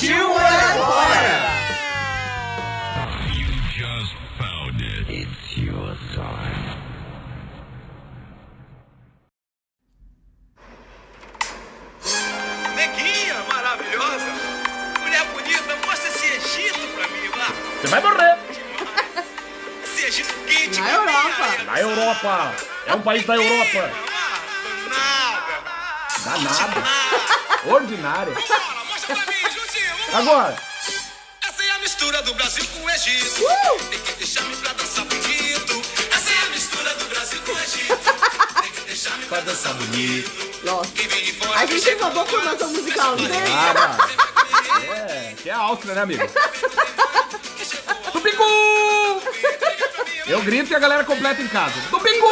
Partiu morar fora! Neguinha maravilhosa, mulher bonita, mostra esse Egito pra mim lá. Você vai morrer! Esse Egito quente. Na Europa. Na Europa! É um país da Europa! Nossa. A gente tem uma boa formação musical, não tem? Nada! É, que é a Áustria, né, amigo? Tupicu! Eu grito e a galera completa em casa. Tupicu!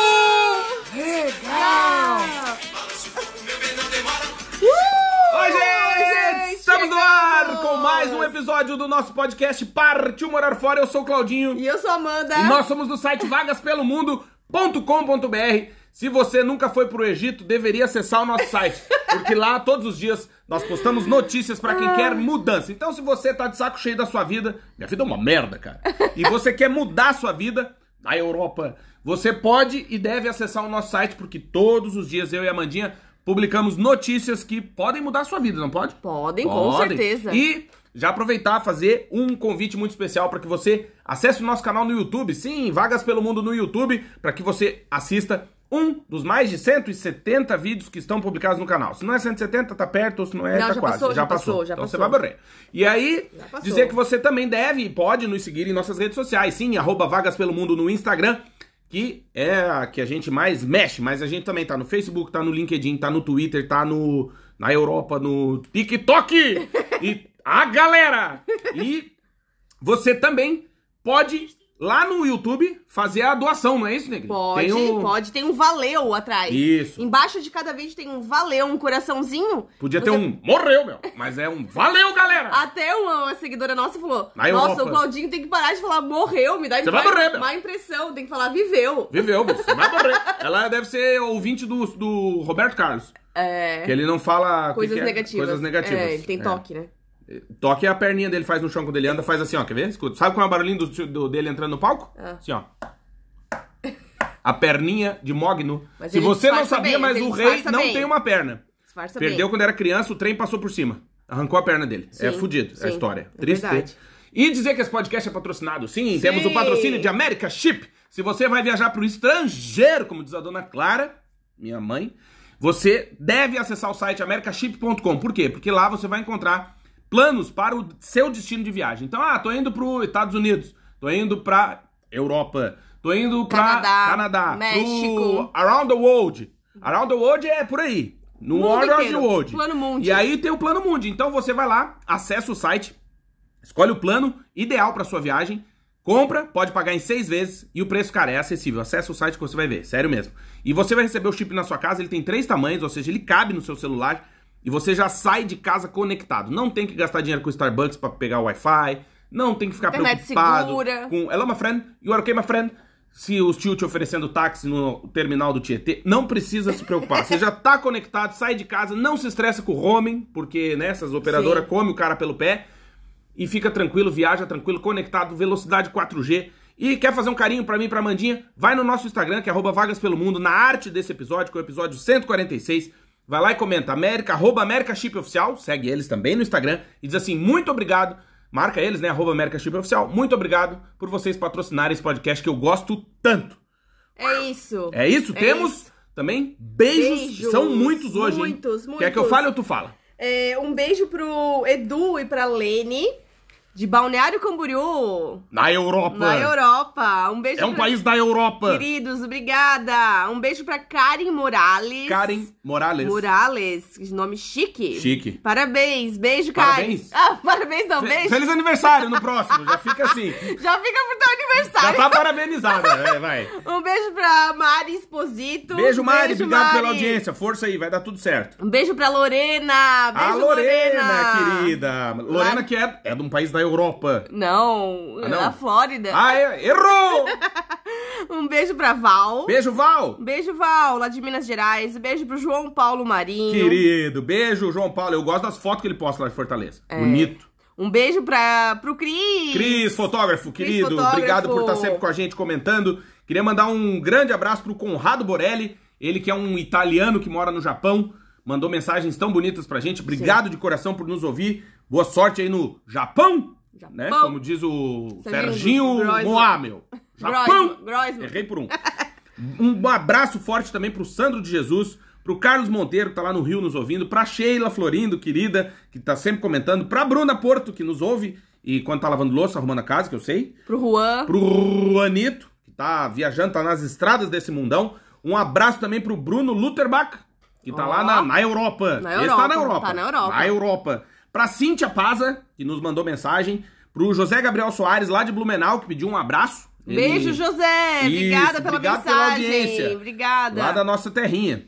Oi, gente! Estamos no ar com mais um episódio do nosso podcast Partiu Morar Fora. Eu sou o Claudinho. E eu sou a Amanda. E nós somos do site vagaspelomundo.com.br. Se você nunca foi pro Egito, deveria acessar o nosso site, porque lá todos os dias nós postamos notícias pra quem quer mudança. Então, se você tá de saco cheio da sua vida, minha vida é uma merda, cara. E você quer mudar a sua vida na Europa, você pode e deve acessar o nosso site, porque todos os dias eu e a Mandinha publicamos notícias que podem mudar a sua vida, não pode? Podem, com certeza. E já aproveitar fazer um convite muito especial para que você acesse o nosso canal no YouTube, sim, Vagas pelo Mundo no YouTube, para que você assista um dos mais de 170 vídeos que estão publicados no canal. Se não é 170, tá perto, ou se não é, Não, tá já quase. passou, já passou, já então passou. você vai morrer. E aí, Já passou. dizer que você também deve e pode nos seguir em nossas redes sociais, sim, arroba Vagas pelo Mundo no Instagram, que é a que a gente mais mexe, mas a gente também tá no Facebook, tá no LinkedIn, tá no Twitter, tá no na Europa, no TikTok! e a galera! E você também pode lá no YouTube fazer a doação, não é isso, Negri? Pode, Tem um- pode. Tem um valeu atrás. Isso. Embaixo de cada vídeo tem um valeu, um coraçãozinho. Podia ter Você- um morreu, meu, mas é um valeu, galera! Até uma seguidora nossa falou: Na Nossa, Europa. o Claudinho tem que parar de falar morreu, me dá Você vai morrer, meu. má impressão, tem que falar viveu. Viveu, bicho, você vai morrer. Ela deve ser ouvinte do, do Roberto Carlos. É. Que ele não fala. o que Coisas que é? negativas. Coisas negativas. É, ele tem É. toque, né? Toque é a perninha dele faz no chão quando ele anda, faz assim, ó. Quer ver? Escuta. Sabe qual é o barulhinho do, do- dele entrando no palco? Ah. Assim, ó. A perninha de Mogno. Mas Se você não sabia, bem, mas o rei não bem. tem uma perna. Disfarça Perdeu bem. quando era criança, o trem passou por cima. Arrancou a perna dele. é Sim, fudido, é a sim, história. é Triste. verdade. E dizer que esse podcast é patrocinado. Sim, temos o patrocínio de América Chip. Se você vai viajar pro estrangeiro, como diz a dona Clara, minha mãe, você deve acessar o site americaship.com. Por quê? Porque lá você vai encontrar planos para o seu destino de viagem. Então, ah, tô indo pro Estados Unidos, tô indo pra Europa, tô indo pra Canadá, Canadá, México. Around the World. Around the World é por aí. No Mundo World inteiro. World. Plano Mundi. E aí tem o Plano Mundi. Então você vai lá, acessa o site, escolhe o plano ideal para sua viagem, compra, pode pagar em seis vezes e o preço, cara, é acessível. Acessa o site que você vai ver, sério mesmo. E você vai receber o chip na sua casa, ele tem três tamanhos, ou seja, ele cabe no seu celular e você já sai de casa conectado. Não tem que gastar dinheiro com o Starbucks para pegar o Wi-Fi, não tem que ficar Internet preocupado segura. com Hello, my friend, you are okay, my friend? Se os tio te oferecendo táxi no terminal do Tietê, não precisa se preocupar. Você já tá conectado, sai de casa, não se estressa com o roaming, porque né, essas operadoras Sim. comem o cara pelo pé. E fica tranquilo, viaja tranquilo, conectado, velocidade 4G. E quer fazer um carinho pra mim pra Mandinha? Vai no nosso Instagram, que é arroba Vagas Pelo Mundo, na arte desse episódio, que é o episódio 146. Vai lá e comenta, América, arroba América Chip Oficial, segue eles também no Instagram, e diz assim, muito obrigado, marca eles, né, arroba América Chip Oficial, muito obrigado por vocês patrocinarem esse podcast que eu gosto tanto. É isso. É isso? É Temos isso. também beijos, Beijos. são muitos hoje, Muitos, hein? Quer que eu muitos. fale ou tu fala? É, um beijo pro Edu e pra Lene. De Balneário Camboriú, Na Europa. na Europa. Um beijo É um pra- país da Europa. Queridos, obrigada. Um beijo pra Karen Morales. Karen Morales. Morales, nome chique. Chique. Parabéns, beijo, Karen. Parabéns. Ah, parabéns não, Fe- beijo. Feliz aniversário no próximo, já fica assim. Já fica pro teu Já aniversário. tá parabenizada, é, vai. Um beijo pra Mari Esposito. Beijo, Mari, obrigado Mari. pela audiência. Força aí, vai dar tudo certo. Um beijo pra Lorena. Beijo, a Lorena, Lorena, querida. Lorena Lá- que é, é de um país da Europa. Não, Ah, não? na Flórida. Ah, é, errou! Um beijo pra Val. Beijo, Val. Beijo, Val, lá de Minas Gerais. Beijo pro João Paulo Marinho. Querido, beijo, João Paulo. Eu gosto das fotos que ele posta lá de Fortaleza. É. Bonito. Um beijo pra, pro Cris. Cris, fotógrafo, querido, fotógrafo. obrigado por estar sempre com a gente comentando. Queria mandar um grande abraço pro Conrado Borelli, ele que é um italiano que mora no Japão, mandou mensagens tão bonitas pra gente. Obrigado de coração por nos ouvir. Boa sorte aí no Japão, Japão. né? Como diz o Serginho Serginho. Moamel. Japão! Groisman. Errei por um. Um abraço forte também pro Sandro de Jesus, pro Carlos Monteiro, que tá lá no Rio nos ouvindo, pra Sheila Florindo, querida, que tá sempre comentando, pra Bruna Porto, que nos ouve e quando tá lavando louça, arrumando a casa, que eu sei, Pro Juan. pro Juanito, que tá viajando, tá nas estradas desse mundão. Um abraço também pro Bruno Lutherbach, que tá Ó. lá na, na Europa. Na Esse Europa, tá na Europa. tá na Europa. Na Europa. Pra Cíntia Paza, que nos mandou mensagem. Pro José Gabriel Soares, lá de Blumenau, que pediu um abraço. Ele- Beijo, José. Obrigada Isso, pela obrigado pela mensagem. audiência. Obrigada. Lá da nossa terrinha.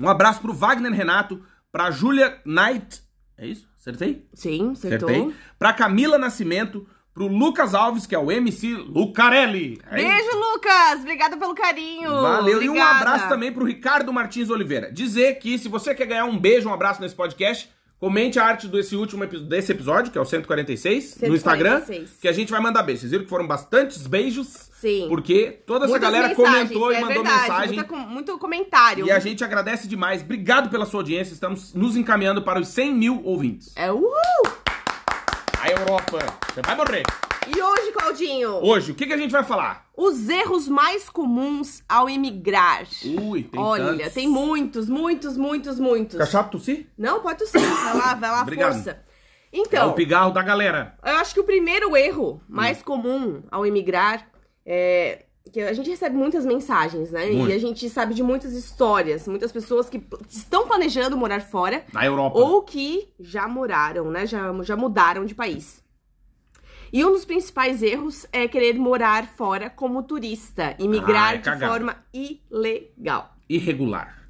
Um abraço pro Wagner Renato, pra Júlia Knight. É isso? Acertei? Sim, acertou. Acertei. Pra Camila Nascimento, pro Lucas Alves, que é o MC Lucarelli. É isso? Beijo, Lucas. Obrigada pelo carinho. Valeu. E um Obrigada. abraço também pro Ricardo Martins Oliveira. Dizer que se você quer ganhar um beijo, um abraço nesse podcast, comente a arte desse último desse episódio, que é o 146, no Instagram, 146. que a gente vai mandar beijos. Vocês viram que foram bastantes beijos? Sim. Porque toda essa Muitas galera comentou e é mandou verdade, mensagem. muita muito comentário. E a gente agradece demais. Obrigado pela sua audiência. Estamos nos encaminhando para os 100 mil ouvintes. É uhul! A Europa. Você vai morrer. E hoje, Claudinho? Hoje, o que, que a gente vai falar? Os erros mais comuns ao imigrar. Ui, tem Olha, tantos. tem muitos, muitos, muitos, muitos. Fica chato tossir? Não, pode tossir. Vai lá, vai lá, Obrigado. força. é Então, o pigarro da galera. eu acho que o primeiro erro mais Hum. comum ao imigrar é que a gente recebe muitas mensagens, né? Muito. E a gente sabe de muitas histórias, muitas pessoas que estão planejando morar fora Na Europa. ou que já moraram, né? Já, já mudaram de país. E um dos principais erros é querer morar fora como turista, imigrar Ah, é de forma ilegal. Irregular.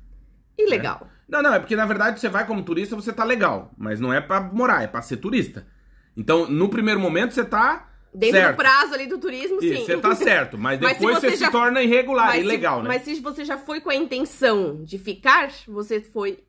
Ilegal. Não, não, é porque na verdade você vai como turista, você tá legal. Mas não é pra morar, é pra ser turista. Então, no primeiro momento, você tá Dentro certo. do prazo ali do turismo, Isso, sim. você tá certo. Mas Mas se depois você você, já- se torna irregular, Mas se- ilegal, né? Mas se você já foi com a intenção de ficar, você foi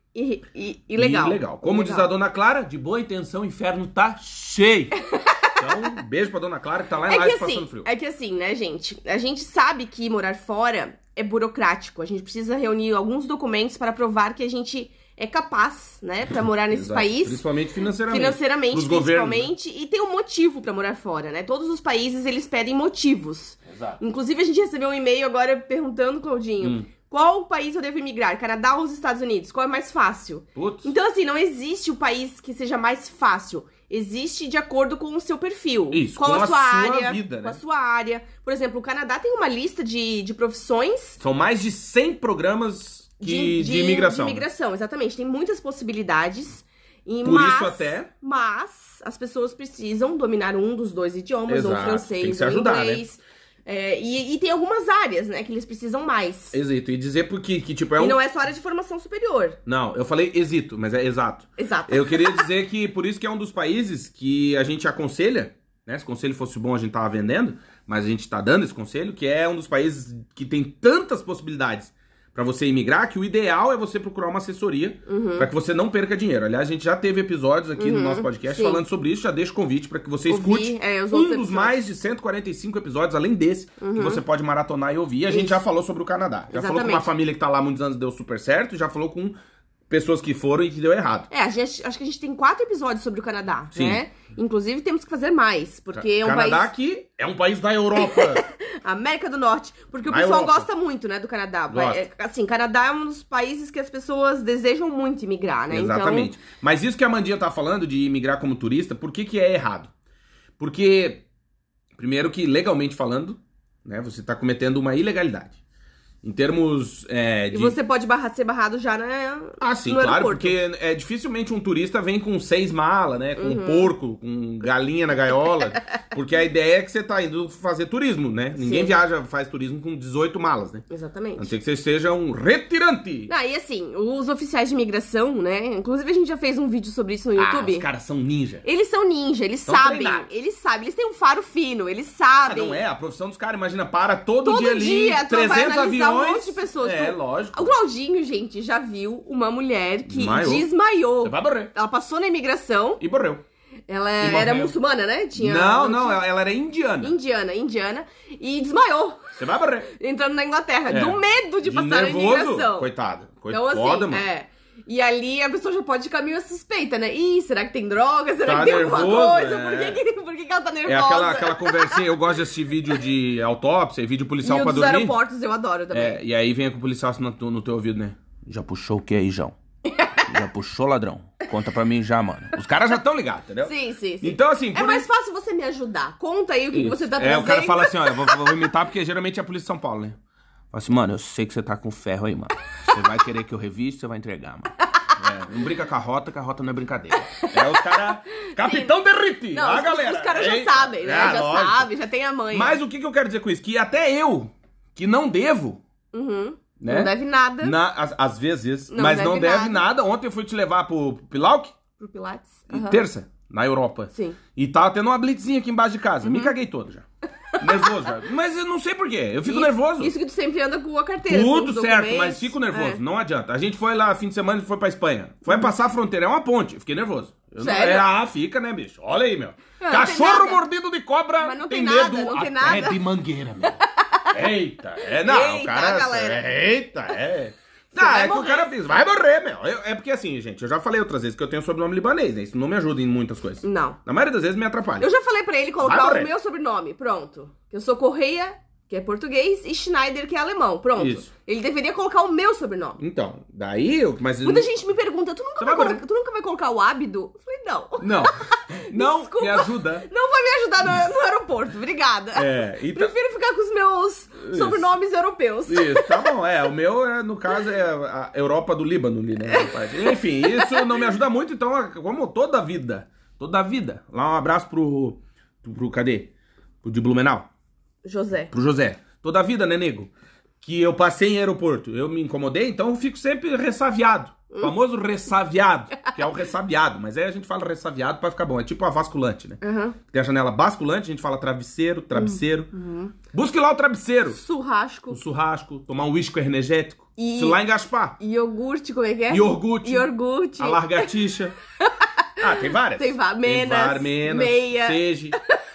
ilegal. Ilegal. Como diz a dona Clara, de boa intenção, o inferno tá cheio. Então, um beijo pra dona Clara que tá lá em É Lages que passando assim, frio. é que assim, né, gente? A gente sabe que morar fora é burocrático. A gente precisa reunir alguns documentos para provar que a gente é capaz, né, para morar nesse Exato. país. Principalmente financeiramente. Financeiramente, governos, né? principalmente, e tem um motivo pra morar fora, né? Todos os países eles pedem motivos. Exato. Inclusive a gente recebeu um e-mail agora perguntando, Claudinho, Hum. qual país eu devo imigrar? Canadá ou os Estados Unidos? Qual é mais fácil? Putz. Então assim, não existe o país que seja mais fácil. Existe de acordo com o seu perfil. Isso, com a a sua área, vida, com né? a sua área. Por exemplo, o Canadá tem uma lista de, de profissões São mais de 100 programas que- de, imigração. De imigração, exatamente. Tem muitas possibilidades. E Por mas, isso até- Mas as pessoas precisam dominar um dos dois idiomas, ou Exato, tem francês, ou ajudar, né? É, e, e tem algumas áreas, né, que eles precisam mais. Exito. E dizer porque que, tipo, é E um. não é só área de formação superior. Não, eu falei exito, mas é exato. Exato. Eu queria dizer que por isso que é um dos países que a gente aconselha, né? Se o conselho fosse bom, a gente tava vendendo, mas a gente tá dando esse conselho, que é um dos países que tem tantas possibilidades pra você imigrar, que o ideal é você procurar uma assessoria Uhum. pra que você não perca dinheiro. Aliás, a gente já teve episódios aqui no nosso podcast sim. falando sobre isso, já deixo o convite pra que você escute é, um dos episódios. mais de 145 episódios, além desse, que você pode maratonar e ouvir. E a gente Isso. já falou sobre o Canadá. Já falou com uma Exatamente. família que tá lá há muitos anos deu super certo, já falou com pessoas que foram e que deu errado. É, a gente, acho que a gente tem quatro episódios sobre o Canadá, Sim. né? Inclusive temos que fazer mais, porque é um Canadá país... que é um país da Europa. América do Norte. Porque o Na pessoal Europa. gosta muito, né, do Canadá. Gosta. É, assim, Canadá é um dos países que as pessoas desejam muito imigrar, né? Exatamente. Mas isso que a Mandinha tá falando de imigrar como turista, por que que é errado? Porque, primeiro que legalmente falando, né, você tá cometendo uma ilegalidade. Em termos é, E de... você pode barrar, ser barrado já na, Ah, sim, no claro, aeroporto. porque é, dificilmente um turista vem com seis malas, né? Com Uhum. um porco, com galinha na gaiola. porque a ideia é que você tá indo fazer turismo, né? Ninguém Sim. viaja, faz turismo com 18 malas, né? A Exatamente. não ser que você seja um retirante. Não, e assim, os oficiais de imigração, né? Inclusive a gente já fez um vídeo sobre isso no Ah, YouTube. os caras são ninja. Eles são ninja, eles São sabem. treinados. Eles sabem, eles têm um faro fino, eles Ah, sabem. não é? A profissão dos caras, imagina, para todo, Todo dia ali, dia, tu vai 300 analisar um monte de pessoas. É, Tu- lógico. O Claudinho, gente, já viu uma mulher que Desmaiou. desmaiou. Você vai morrer. Ela passou na imigração, E morreu. ela era muçulmana, né? Tinha, não, não, tinha- ela, era indiana. Indiana, indiana. E desmaiou, Você vai morrer. entrando na Inglaterra, É. do medo de, passar nervoso, na imigração. Coitada. Coi- Então, assim, Foda, mano. é. E ali a pessoa já pode ficar meio suspeita, né? Ih, será que tem droga? Será Tá que tem alguma nervoso, coisa? é. Por, que, que, por que, que ela tá nervosa? É aquela, aquela conversinha, eu gosto de assistir vídeo de autópsia e vídeo policial e pra dos dormir. aeroportos eu adoro também. É, e aí vem com o policial assim no, teu- no teu ouvido, né? Já puxou o que aí, João? já puxou, ladrão? Conta pra mim já, mano. Os caras já estão ligados, entendeu? Sim, sim, sim. Então, assim, É mais isso- fácil você me ajudar. Conta aí o que, que você tá É, trazendo. o cara fala assim, ó, eu vou, vou imitar porque geralmente é a polícia de São Paulo, né? Fala assim, mano, eu sei que você tá com ferro aí, mano. Você vai querer que eu reviste, você vai entregar, mano. É, não brinca com a rota, que a rota não é brincadeira. É os caras. Capitão Derrite! Não, a os, galera. os caras já sabem, né? É, já lógico. sabem, já tem a mãe. Mas o que, que eu quero dizer com isso? Que até eu, que não devo, Uhum. né? Não deve nada Na, às, às vezes, Não mas deve não deve nada. nada. Ontem eu fui te levar pro, pro Pilauk, pro Pilates. Aham. terça, na Europa. Sim. Uhum. E tava tendo uma blitzinha aqui embaixo de casa. Me caguei todo já. Nervoso já. Mas eu não sei porquê. Eu fico Isso- nervoso. Isso que tu sempre anda com a carteira. Tudo certo, mas fico nervoso. É. Não adianta. A gente foi lá fim de semana e foi pra Espanha. Foi passar a fronteira. É uma ponte. Eu Fiquei nervoso. Eu não- Sério? é, ah, fica, né, bicho? Olha aí, meu. Não, não Cachorro nada. mordido de cobra Mas não tem, tem nada, medo não tem nada. de mangueira, meu. Eita, é, não, Eita, cara... galera. Eita, é... Vai é que o morrer. cara fez, vai morrer, meu. Eu- é porque assim, gente, eu já falei outras vezes que eu tenho sobrenome libanês, né? Isso não me ajuda em muitas coisas. Não. Na maioria das vezes me atrapalha. Eu já falei pra ele colocar morrer. o meu sobrenome. Pronto. Eu sou Correia, que é português, e Schneider, que é alemão. Pronto. Isso. Ele deveria colocar o meu sobrenome. Então, daí eu... Mas Muita gente me pergunta, tu nunca, vai vai colocar, tu nunca vai colocar o ábido? Eu falei, não. Não, não Desculpa. me ajuda. Não vai me ajudar no, no aeroporto, obrigada. É, então... Prefiro ficar com os meus sobrenomes europeus. Isso, tá bom. É, o meu, é, no caso, é a Europa do Líbano ali, né? rapaz? Enfim, isso não me ajuda muito, então, como toda a vida, toda a vida. Lá um abraço pro, pro, pro cadê? Pro de Blumenau, José. pro José. Toda a vida, né, nego? Que eu passei em aeroporto, eu me incomodei, então eu fico sempre ressaviado. O famoso ressaviado, que é o ressabiado, mas aí a gente fala ressaviado pra ficar bom. É tipo a vasculante, né? Aham. Tem a janela basculante, a gente fala travesseiro, travesseiro. Busque lá o travesseiro. Churrasco. um churrasco, tomar um uísque energético, E- se lá em Gaspar, Iogurte, como é que é? Iogurte. Iogurte. a largatixa. ah, tem várias. Tem va- Menas, várias, Menas, meia. Seje.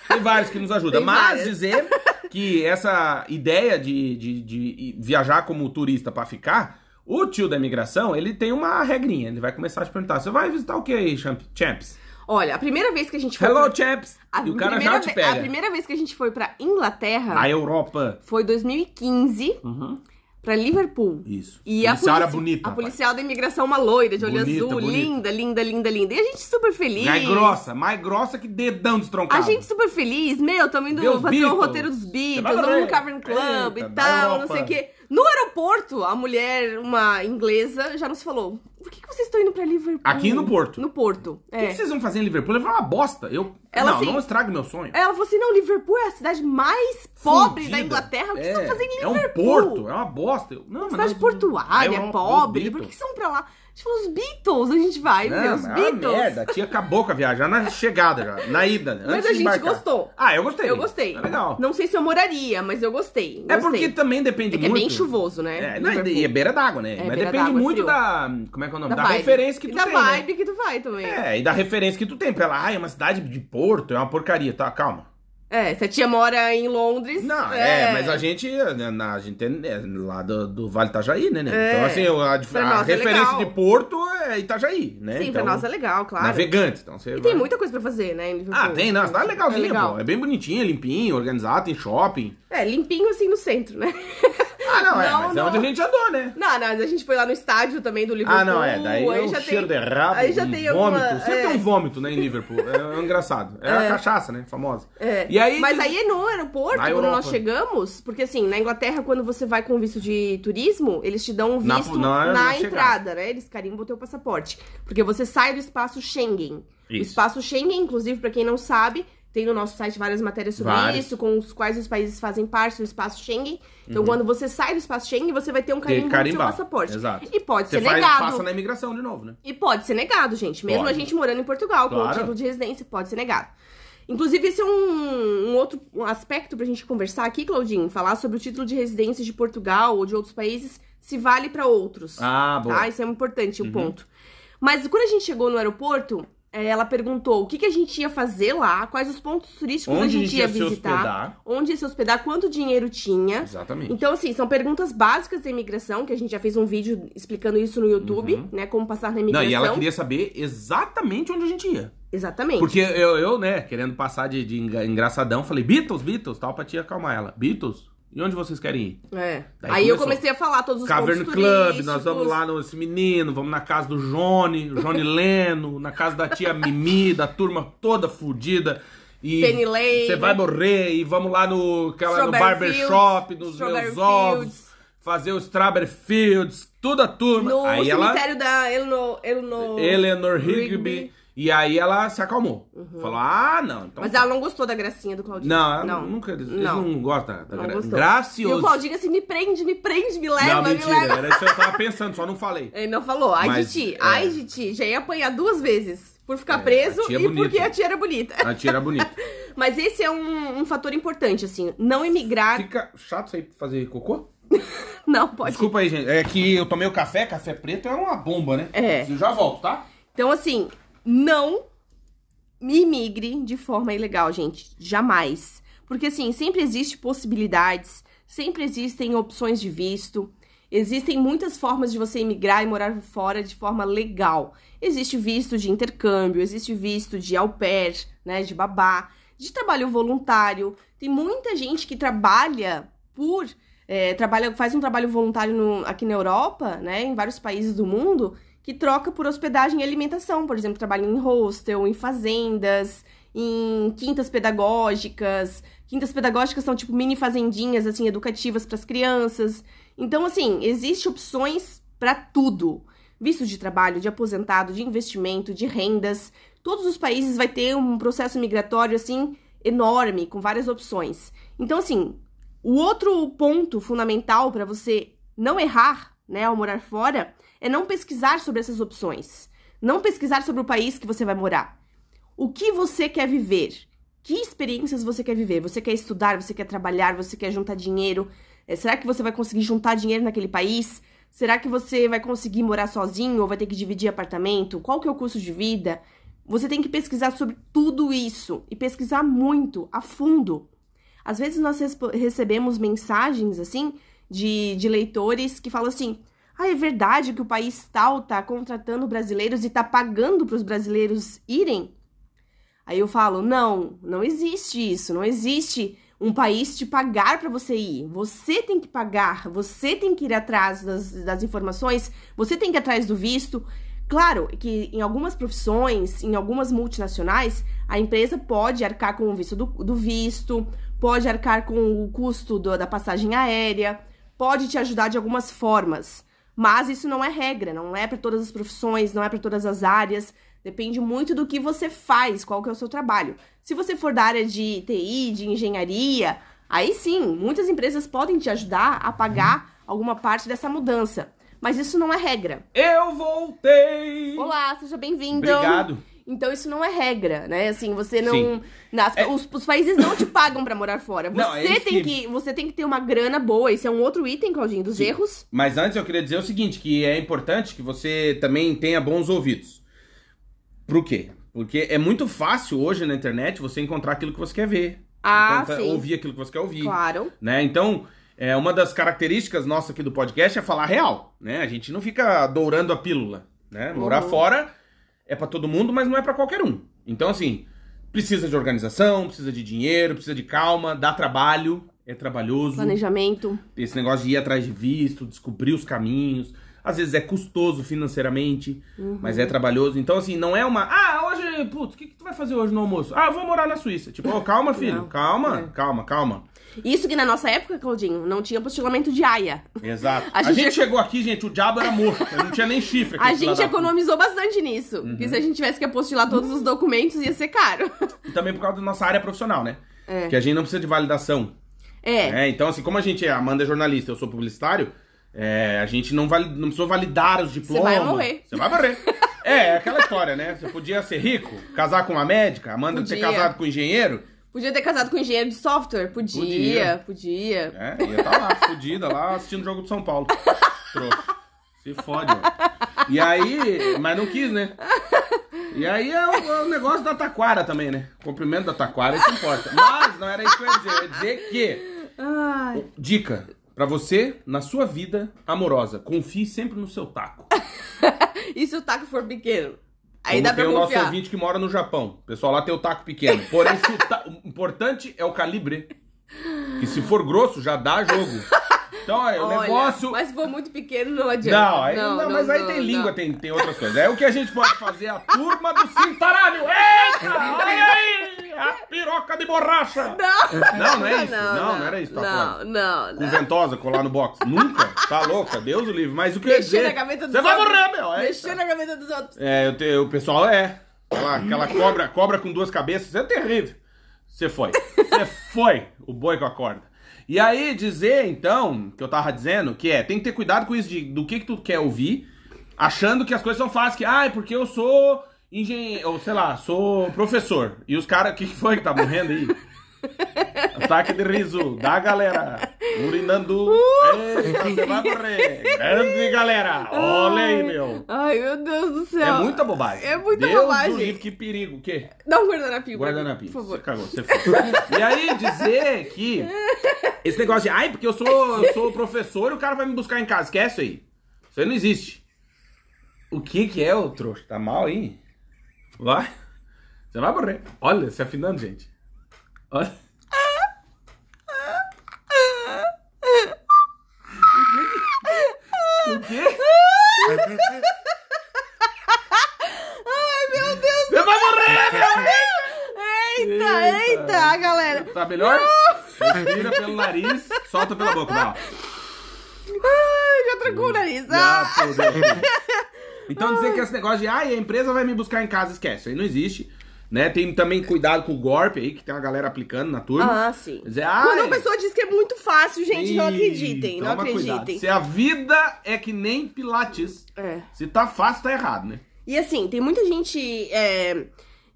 Tem várias que nos ajudam. Tem Mas várias. dizer que essa ideia de, de, de viajar como turista pra ficar, o tio da imigração, ele tem uma regrinha. Ele vai começar a te perguntar, você vai visitar o que aí, champ- champs? Olha, a primeira vez que a gente foi. Hello, pra- champs! a E o cara já te pega. A primeira vez que a gente foi pra Inglaterra Na Europa. foi 2015 Uhum. Pra Liverpool. Isso. E a Policial era bonita, A rapaz. policial da imigração, uma loira, de olho Bonita, azul, bonita. linda, linda, linda, linda. E a gente super feliz. Mais grossa, mais grossa que dedão destroncado. A gente super feliz, meu, tamo indo fazer o Beatles. roteiro dos Beatles, vamos no Cavern Club Eita, e tal, não sei o quê. No aeroporto, a mulher, uma inglesa, já nos falou: por que, que vocês estão indo pra Liverpool? Aqui no Porto. No Porto. O que, É. que vocês vão fazer em Liverpool? Levar uma bosta. Eu. Ela, não, assim, não estrague meu sonho. Ela falou assim: não, Liverpool é a cidade mais pobre Fudida. da Inglaterra. O que é, vocês estão fazendo em É um Liverpool? porto, é uma bosta. Eu, não, mas Cidade portuária, É uma- pobre. Por que Beatles. vocês vão pra lá? Gente falou, os Beatles, a gente vai ver Não, os é Beatles. merda. A tia acabou com a viagem, já na chegada, já, na ida. Mas a gente gostou. Ah, eu gostei. Eu gostei. É legal. Não sei se eu moraria, mas eu gostei. É gostei. porque também depende É que é muito. bem chuvoso, né? É, não, Liverpool. e é beira d'água, né? É, Mas depende muito frio. da. Como é que é o nome? Da, vibe. referência que tu e da tem. vibe né? que tu vai também. É, e da referência que tu tem. Pra ela, ah, é uma cidade de porto, é uma porcaria. Tá, calma. É, se a tia mora em Londres. Não, é, mas a gente, né, na, a gente é lá do, do Vale Itajaí, né? né? É. Então, assim, a, a nós é referência legal. de Porto é Itajaí, né? Sim, então, pra nós é legal, claro. Navegante, então você E vai- tem muita coisa pra fazer, né. Ah, tem, não, a cidade é legalzinha, é legal. pô. É bem bonitinha, limpinho, organizado, tem shopping. É, limpinho assim no centro, né? Ah, Não, é, Não, mas é não. onde a gente andou, né? Não, não, mas a gente foi lá no estádio também do Liverpool. Ah, não, é. Daí aí é já cheiro tem, de rabo, aí já um tem vômito. alguma- Sempre é. tem um vômito, né, em Liverpool. É, é engraçado. É, a É. cachaça, né, famosa. É. E aí... Mas aí no aeroporto, Na quando Europa. nós chegamos, porque assim, na Inglaterra, quando você vai com visto de turismo, eles te dão um visto na- na, na entrada, né? Eles carimbam o teu passaporte. Porque você sai do espaço Schengen. O Isso. espaço Schengen, inclusive, pra quem não sabe, tem no nosso site várias matérias sobre Várias. isso, com os quais os países fazem parte do espaço Schengen. Então, quando você sai do espaço Schengen, você vai ter um Uhum. Carimbo no seu passaporte. Exato. E pode Você ser faz, negado. passa na imigração de novo, né? E pode ser negado, gente. Mesmo Pode. a gente morando em Portugal, com o Claro. título de residência, pode ser negado. Inclusive, esse é um, um outro um aspecto pra gente conversar aqui, Claudinho. Falar sobre o título de residência de Portugal ou de outros países, se vale pra outros. Ah, boa. Tá? Isso é importante, o Uhum. ponto. Mas quando a gente chegou no aeroporto, ela perguntou o que, que a gente ia fazer lá, quais os pontos turísticos Onde a gente ia, visitar, onde ia se hospedar, quanto dinheiro tinha. Exatamente. Então, assim, são perguntas básicas da imigração, que a gente já fez um vídeo explicando isso no YouTube, né? Como passar na Não, imigração. e ela queria saber exatamente onde a gente ia. Exatamente. Porque eu, eu né, querendo passar de, de engraçadão, falei, Beatles, Beatles, tal, pra tia acalmar ela. Beatles? E onde vocês querem ir? É. Daí Aí eu começou. comecei a falar todos os Cavern Club, nós vamos lá no esse menino, vamos na casa do Johnny, Johnny Leno, na casa da tia Mimi, da turma toda fudida. E Penny Lane. Você vai morrer e vamos lá no, aquela, no barbershop, nos meus ovos, fazer o Strawberry Fields, toda a turma. No aí ela, cemitério da Eleanor... Eleanor... Eleanor Higby, Rigby. E aí ela se acalmou. Falou, ah, não, então Mas tá. ela não gostou da gracinha do Claudinho. Não, ela não. nunca, eles não. não, gostam da, da Não gra... gostou. E o gracioso. Claudinho assim, me prende, me prende, me leva, não, me mentira, leva. era isso que eu tava pensando, só não falei. Ele não falou, ai Mas, de ti, é. ai de ti. Já ia apanhar duas vezes. Por ficar É, preso e bonita. porque a tia era bonita. A tia era bonita. Mas esse é um, um fator importante, assim. Não emigrar... Fica chato isso aí fazer cocô? Não, pode Desculpa aí, gente. É que eu tomei o café, café preto é uma bomba, né? É. Eu já volto, tá? Então, assim, não imigre de forma ilegal, gente. Jamais. Porque, assim, sempre existem possibilidades, sempre existem opções de visto, existem muitas formas de você imigrar e morar fora de forma legal. Existe visto de intercâmbio, existe visto de au pair, né, de babá, de trabalho voluntário. Tem muita gente que trabalha por... é, trabalha, faz um trabalho voluntário no- aqui na Europa, né, em vários países do mundo, que troca por hospedagem e alimentação, por exemplo, trabalha em hostel, em fazendas, em quintas pedagógicas. Quintas pedagógicas são tipo mini fazendinhas assim educativas para as crianças. Então assim, existe opções para tudo. Visto de trabalho, de aposentado, de investimento, de rendas. Todos os países vai ter um processo migratório assim enorme, com várias opções. Então assim, o outro ponto fundamental para você não errar, né, ao morar fora, é não pesquisar sobre essas opções. Não pesquisar sobre o país que você vai morar. O que você quer viver? Que experiências você quer viver? Você quer estudar? Você quer trabalhar? Você quer juntar dinheiro? Eh, será que você vai conseguir juntar dinheiro naquele país? Será que você vai conseguir morar sozinho ou vai ter que dividir apartamento? Qual que é o custo de vida? Você tem que pesquisar sobre tudo isso e pesquisar muito, a fundo. Às vezes nós recebemos mensagens assim de, de leitores que falam assim: ah, é verdade que o país tal tá contratando brasileiros e tá pagando para os brasileiros irem? Aí eu falo: não, não existe isso, não existe um país te pagar para você ir. Você tem que pagar, você tem que ir atrás das, das informações, você tem que ir atrás do visto. Claro que em algumas profissões, em algumas multinacionais, a empresa pode arcar com o visto do, do visto, pode arcar com o custo do- da passagem aérea, pode te ajudar de algumas formas. Mas isso não é regra, não é para todas as profissões, não é para todas as áreas. Depende muito do que você faz, qual que é o seu trabalho. Se você for da área de TI, de engenharia, aí sim, muitas empresas podem te ajudar a pagar alguma parte dessa mudança. Mas isso não é regra. Eu voltei! Olá, seja bem-vindo. Obrigado. Então isso não é regra, né? Assim, você não. Nas- É- os, os países não te pagam pra morar fora. Você, Não, é tem que- que... você tem que ter uma grana boa. Esse é um outro item, Claudinho, dos Sim. erros. Mas antes eu queria dizer o seguinte, que é importante que você também tenha bons ouvidos. Por quê? Porque é muito fácil hoje na internet você encontrar aquilo que você quer ver. Ah, sim. Ouvir aquilo que você quer ouvir. Claro. né? Então, é, uma das características nossas aqui do podcast é falar real, né? A gente não fica dourando a pílula, né? Morar Uhum. fora é pra todo mundo, mas não é pra qualquer um. Então, assim, precisa de organização, precisa de dinheiro, precisa de calma, dá trabalho, é trabalhoso. Planejamento. Esse negócio de ir atrás de visto, descobrir os caminhos. Às vezes é custoso financeiramente, mas é trabalhoso. Então, assim, não é uma. Ah, hoje, putz, o que, que tu vai fazer hoje no almoço? Ah, eu vou morar na Suíça. Tipo, ô, calma, filho, Não. calma, É. calma, calma. Isso que na nossa época, Claudinho, não tinha postulamento de AIA. Exato. A A, gente- gente chegou aqui, gente, o diabo era morto. Não tinha nem chifre. A aquele filho gente da economizou bastante nisso. Uhum. Porque se a gente tivesse que apostilar todos os documentos, ia ser caro. E também por causa da nossa área profissional, né? É. Que a gente não precisa de validação. É. É, então, assim, como a gente é, a Amanda é jornalista, eu sou publicitário, é, a gente não, vali, não precisou validar os diplomas. vai morrer. Você vai morrer. é, é aquela história, né? Você podia ser rico, casar com uma médica, a Amanda ter Podia. casado com um engenheiro, Podia ter casado com engenheiro de software? Podia, podia. é, ia estar lá, fodida, lá, assistindo o jogo do São Paulo. Trouxa. Se fode, ó. E aí, mas não quis, né? E aí é o, é o negócio da taquara também, né? Comprimento da taquara, isso importa. Mas não era isso que eu ia dizer. Eu ia dizer que Ai. Dica pra você na sua vida amorosa: confie sempre no seu taco. E se o taco for pequeno? Aí Como dá pra tem o nosso confiar. ouvinte que mora no Japão. O pessoal lá tem o taco pequeno. Porém, ta- o importante é o calibre. Que se for grosso, já dá jogo. Então, é, o Olha, negócio. Mas se for muito pequeno, não adianta. Não, aí, não, mas aí não, tem não. língua, Tem, tem outras coisas. É o que a gente pode fazer a turma do cintaralho. Eita, olha aí! A piroca de borracha! Não, Não, não é isso. Não, não, era isso. Tá Não, falando. não, Com não. ventosa colar no box. Nunca? Tá louca? Deus o livre. Mas o que eu ia Mexer dizer... na gaveta dos Você vai morrer, meu. É, Mexer na gaveta dos outros. é eu te- o pessoal é. Aquela, aquela cobra, cobra com duas cabeças. É terrível. Você foi. Você foi o boi com a corda. E aí, dizer, então, que eu tava dizendo, que é, tem que ter cuidado com isso de, do que, que tu quer ouvir, achando que as coisas são fáceis, que, ah, é porque eu sou engenheiro, ou sei lá, sou professor. E os caras, o que, que foi que tá morrendo aí? Ataque de riso da galera. Urinando. Eita, você vai morrer. Grande galera. Olha aí, meu. Ai, meu Deus do céu. É muita bobagem. É muita Deus bobagem. o livre, que perigo. O quê? Dá um guardanapinho. Guardanapinho. Por Você favor. cagou, você foi. E aí, dizer que esse negócio de, ai, porque eu sou, eu sou professor e o cara vai me buscar em casa. Esquece aí. Isso aí não existe. O que que é o trouxa? Tá mal aí? Vai. Você vai morrer. Olha, se afinando, gente. Olha. O quê? Ai, meu Deus Você vai morrer, meu! Eita, eita, galera. Tá melhor? Respira pelo nariz, solta pela boca. Vai lá. Ai, já trancou o nariz. Já, Ah. Então dizer que esse negócio de ai, a empresa vai me buscar em casa, esquece. Isso aí não existe. Né? Tem também cuidado com o golpe aí, que tem uma galera aplicando na turma. Ah, sim. Dizer, Quando ai, a pessoa diz que é muito fácil, gente, não acreditem. Não toma cuidado. acreditem. Se a vida é que nem pilates, É. se tá fácil, tá errado, né? E assim, tem muita gente é,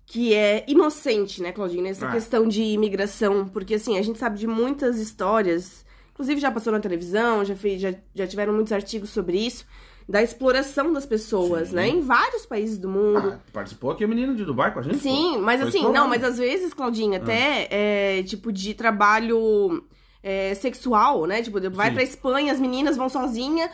que é inocente, né, Claudinho, nessa Ah. questão de imigração. Porque assim, a gente sabe de muitas histórias, inclusive já passou na televisão, já, fez, já, já tiveram muitos artigos sobre isso, da exploração das pessoas, Sim. né? Em vários países do mundo. Ah, participou aqui a menina de Dubai com a gente? Sim, pô. mas Foi assim, explorado. não, mas às vezes, Claudinha, até é, tipo de trabalho é, sexual, né? Tipo, vai Sim. pra Espanha, as meninas vão sozinha,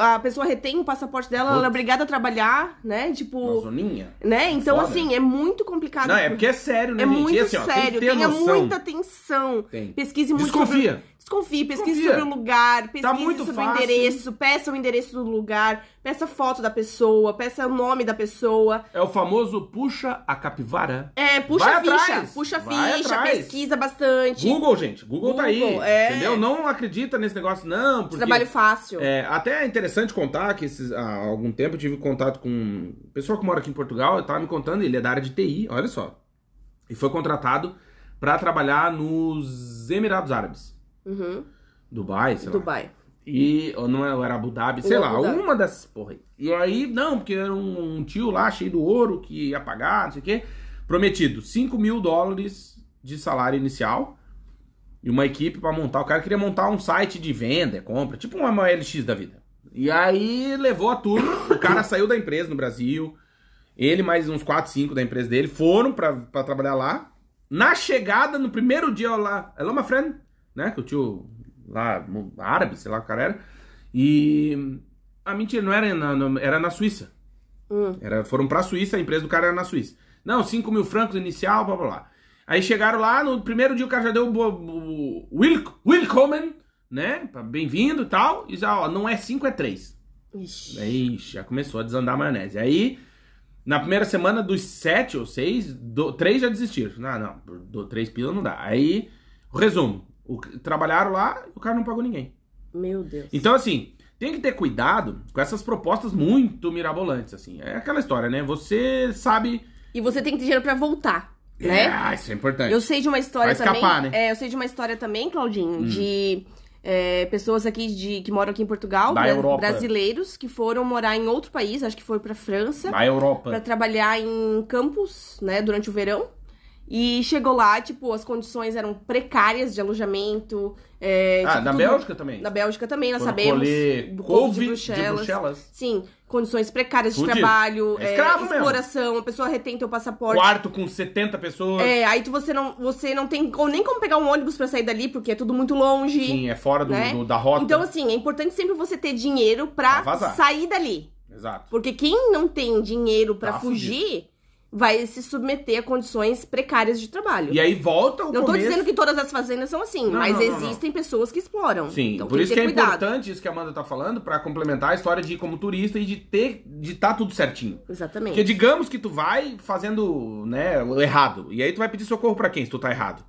a pessoa retém o passaporte dela, ela é obrigada a trabalhar, né? Tipo, Uma zoninha. né? Então, Foda. assim, é muito complicado. Não, é porque é sério, né, É gente? muito E assim, ó, sério, tem tenha noção. muita atenção. Tem. Pesquise muito Desconfia. sobre... Desconfie, pesquise Desconfia. sobre o lugar, pesquise muito sobre fácil. o endereço, peça o endereço do lugar, peça foto da pessoa, peça o nome da pessoa. É o famoso puxa a capivara. É, puxa Vai a ficha, atrás, puxa a ficha, pesquisa bastante. Google, gente. Google, tá aí. Google, é. Entendeu? Não acredita nesse negócio, não. Porque, Trabalho fácil. É, até é interessante contar que esses, há algum tempo eu tive contato com um pessoal que mora aqui em Portugal, eu tava me contando, ele é da área de TI, olha só. E foi contratado pra trabalhar nos Emirados Árabes. Uhum. Dubai, sei lá. Dubai. E, ou não era Abu Dhabi, sei lá, Dhabi. uma dessas porra aí. E aí, não, porque era um, um tio lá cheio do ouro que ia pagar, não sei o quê. Prometido 5 mil dólares de salário inicial e uma equipe pra montar. O cara queria montar um site de venda, compra, tipo uma LX da vida. E aí levou a turma, o cara saiu da empresa no Brasil, ele mais uns 4, 5 da empresa dele foram pra, pra trabalhar lá. Na chegada, no primeiro dia lá, hello my friend, né, que o tio lá, árabe, sei lá o cara era. E. Ah, mentira, não era na, era na Suíça. Hum. Era, foram pra Suíça, a empresa do cara era na Suíça. Não, 5 mil francos inicial, blá blá blá. Aí chegaram lá, no primeiro dia o cara já deu o, will, willkommen, né? Bem-vindo e tal. E já, ó, não é 5, é 3. Ixi. Aí já começou a desandar a maionese. Aí, na primeira semana, dos sete ou seis, do, três já desistiram. Não, não, do, três pila não dá. Aí, resumo: o, trabalharam lá e o cara não pagou ninguém. Meu Deus. Então, assim, tem que ter cuidado com essas propostas muito mirabolantes, assim. É aquela história, né? Você sabe. E você tem que ter dinheiro pra voltar, né? É, isso é importante. Eu sei de uma história Vai escapar, também. né? É, eu sei de uma história também, Claudinho, de é, pessoas aqui de que moram aqui em Portugal, Da bra- Europa. brasileiros que foram morar em outro país, acho que foi pra França, Na Europa. pra trabalhar em campos, né, durante o verão. E chegou lá, tipo, as condições eram precárias de alojamento. é, Ah, tipo, na tudo- Bélgica também. Na Bélgica também, nós Foram sabemos. do couve de de Bruxelas. Bruxelas. Sim, condições precárias de Fudido. trabalho, É é, escravo mesmo. exploração, a pessoa retém teu passaporte. Quarto com 70 pessoas. É, aí tu, você não, você não tem ou nem como pegar um ônibus pra sair dali, porque é tudo muito longe. Sim, é fora do, né? do- da rota. Então, assim, é importante sempre você ter dinheiro pra sair dali. Exato. Porque quem não tem dinheiro pra Tá fugir vai se submeter a condições precárias de trabalho. E aí volta o não tô começo. dizendo que todas as fazendas são assim, Não, mas não, não, existem pessoas que exploram. Sim, então por isso que é cuidado. importante isso que a Amanda tá falando, pra complementar a história de ir como turista e de ter, de tá tudo certinho. Exatamente. Porque digamos que tu vai fazendo, né, o errado. E aí tu vai pedir socorro pra quem se tu tá errado.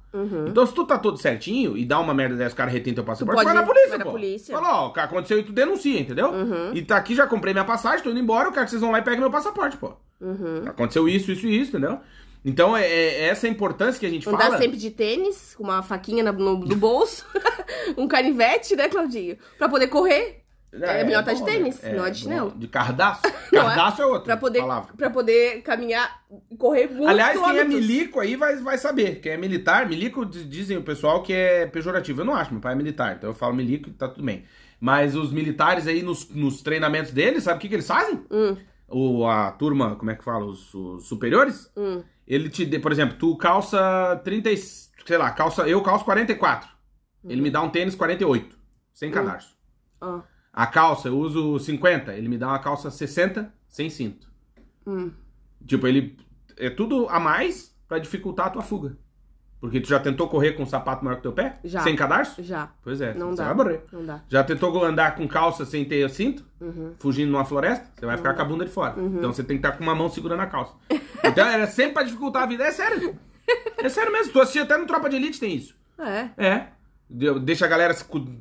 Então se tu tá todo certinho e dá uma merda dessa, os caras retêm teu passaporte, pode vai na polícia, vai na pô. polícia. Fala, ó, o que aconteceu e tu denuncia, entendeu? Uhum. E tá aqui, já comprei minha passagem, tô indo embora, eu quero que vocês vão lá e peguem meu passaporte, pô. Uhum. Aconteceu isso, isso e isso, entendeu? Então é, é essa a importância que a gente Andar fala. sempre de tênis, com uma faquinha na- no, no bolso, um canivete, né, Claudinho? Pra poder correr. É melhor tá de tênis, né? não é de chinelo. De cardaço? É? Cardaço é, outra Pra poder, palavra. pra poder caminhar e correr muito Aliás, quem é milico aí vai, vai saber. Quem é militar, milico dizem o pessoal que é pejorativo. Eu não acho, meu pai é militar, então eu falo milico e tá tudo bem. Mas os militares aí nos, nos treinamentos deles, sabe o que, que eles fazem? Hum. O, a turma, como é que fala? Os, os superiores? Hum. Ele te dê, por exemplo, tu calça 30, e- sei lá, calça, eu calço 44. Ele me dá um tênis 48, sem cadarço. Ó. A calça eu uso 50, ele me dá uma calça 60 sem cinto. Hum. Tipo, ele é tudo a mais pra dificultar a tua fuga. Porque tu já tentou correr com um sapato maior que teu pé? Já. Sem cadarço? Já. Pois é, Não você dá. vai morrer. Não dá. Já tentou andar com calça sem ter cinto? Uhum. Fugindo numa floresta? Você vai ficar com a bunda de fora. Então você tem que estar com uma mão segurando a calça. Então era sempre pra dificultar a vida. É sério. É sério mesmo. Tu assistia até no Tropa de Elite tem isso. É. É. De- Deixa a galera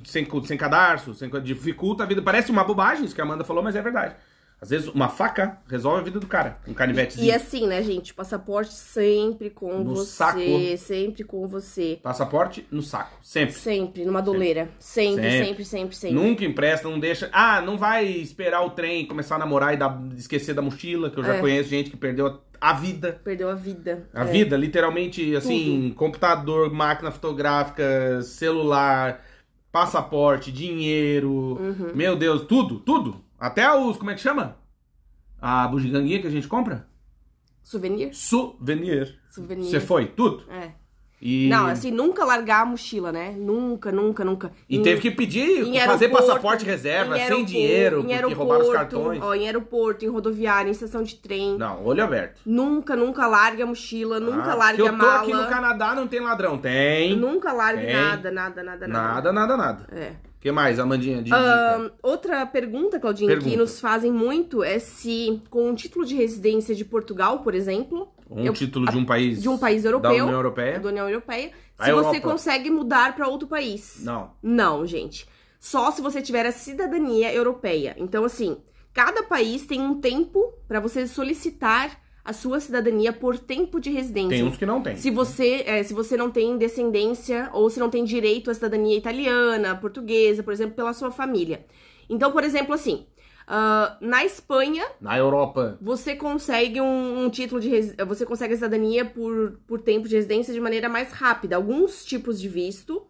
sem, sem cadarço, sem, cu- dificulta a vida. Parece uma bobagem isso que a Amanda falou, mas é verdade. Às vezes uma faca resolve a vida do cara. Um canivetezinho. E assim, né, gente? Passaporte sempre com No você. saco. Sempre com você. Passaporte no saco. Sempre. Sempre, numa doleira. Sempre, Sempre. sempre, sempre, sempre. Nunca empresta, não deixa. Ah, não vai esperar o trem começar a namorar e dar- esquecer da mochila, que eu já É. conheço gente que perdeu a, a vida. Perdeu a vida. A É. vida, literalmente, assim, computador, máquina fotográfica, celular, passaporte, dinheiro. Uhum. Meu Deus, tudo, tudo. Até os, como é que chama? A bugiganguinha que a gente compra? Souvenir? Souvenir. Souvenir. Você foi, tudo. É. E, Não, assim, nunca largar a mochila, né? Nunca, nunca, nunca. e Em- teve que pedir, fazer passaporte reserva, em sem dinheiro, em porque roubaram os cartões. Ó, em aeroporto, em rodoviária, em estação de trem. Não, olho aberto. Nunca, nunca largue a mochila, nunca Ah, largue que a eu tô mala. aqui no Canadá, não tem ladrão. Tem. Nunca largue Tem. nada, nada, nada, nada. Nada, nada, nada. É. O que mais, Amandinha? De outra pergunta, Claudinho, Pergunta. que nos fazem muito é se, com um título de residência de Portugal, por exemplo, Um eu- título de um país. de um país Da europeu, União Europeia. da União Europeia, se você consegue mudar para outro país. Não. Não, gente. Só se você tiver a cidadania europeia. Então, assim, cada país tem um tempo para você solicitar a sua cidadania por tempo de residência. Tem uns que não tem. Se você, é, se você não tem descendência ou se não tem direito à cidadania italiana, portuguesa, por exemplo, pela sua família. Então, por exemplo, assim, ah, na Espanha, Na Europa. você consegue um, um título de resi- você consegue a cidadania por, por tempo de residência de maneira mais rápida. Alguns tipos de visto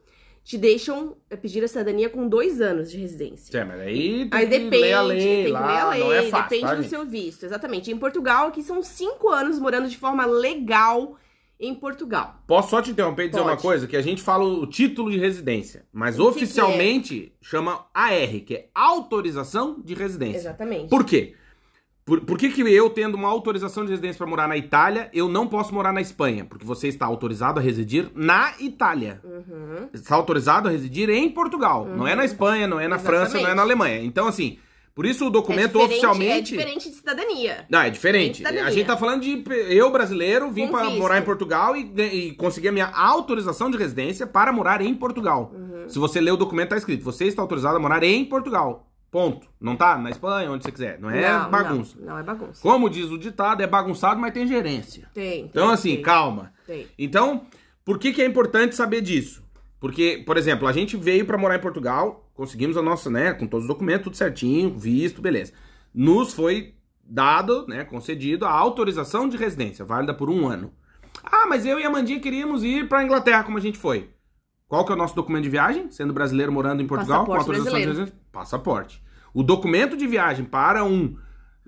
te deixam eh, pedir a cidadania com dois anos de residência. É, mas aí tem Aí que depende, ler a lei tem que lá, ler a lei, não é fácil, depende tá, do gente? seu visto. Exatamente. Em Portugal, aqui são cinco anos morando de forma legal em Portugal. Posso só te interromper e dizer Pode. uma coisa? Que a gente fala o título de residência, mas O que oficialmente chama AR, que é Autorização de Residência. Exatamente. Por quê? Por, por que, que eu, tendo uma autorização de residência para morar na Itália, eu não posso morar na Espanha? Porque você está autorizado a residir na Itália. Uhum. Está autorizado a residir em Portugal. Não é na Espanha, não é na França, não é Exatamente. na Alemanha. Então, assim, por isso o É documento diferente- oficialmente. É diferente de cidadania. Não, é diferente. Cidadania. A gente tá falando de eu, brasileiro, vim para morar em Portugal e, e conseguir a minha autorização de residência para morar em Portugal. Uhum. Se você ler o documento, tá escrito: você está autorizado a morar em Portugal. Ponto. Não tá? Na Espanha, onde você quiser. Não é Não, bagunça. Não, não é bagunça. Como diz o ditado, é bagunçado, mas tem gerência. Tem, tem. Então, assim, tem, calma. Tem. Então, por que, que é importante saber disso? Porque, por exemplo, a gente veio pra morar em Portugal, conseguimos a nossa, né, com todos os documentos, tudo certinho, visto, beleza. Nos foi dado, né, concedido a autorização de residência, válida por um ano. Ah, mas eu e a Mandinha queríamos ir pra Inglaterra, como a gente foi. Qual que é o nosso documento de viagem? Sendo brasileiro morando em Portugal, Passaporte com autorização brasileiro. de? Passaporte. O documento de viagem para um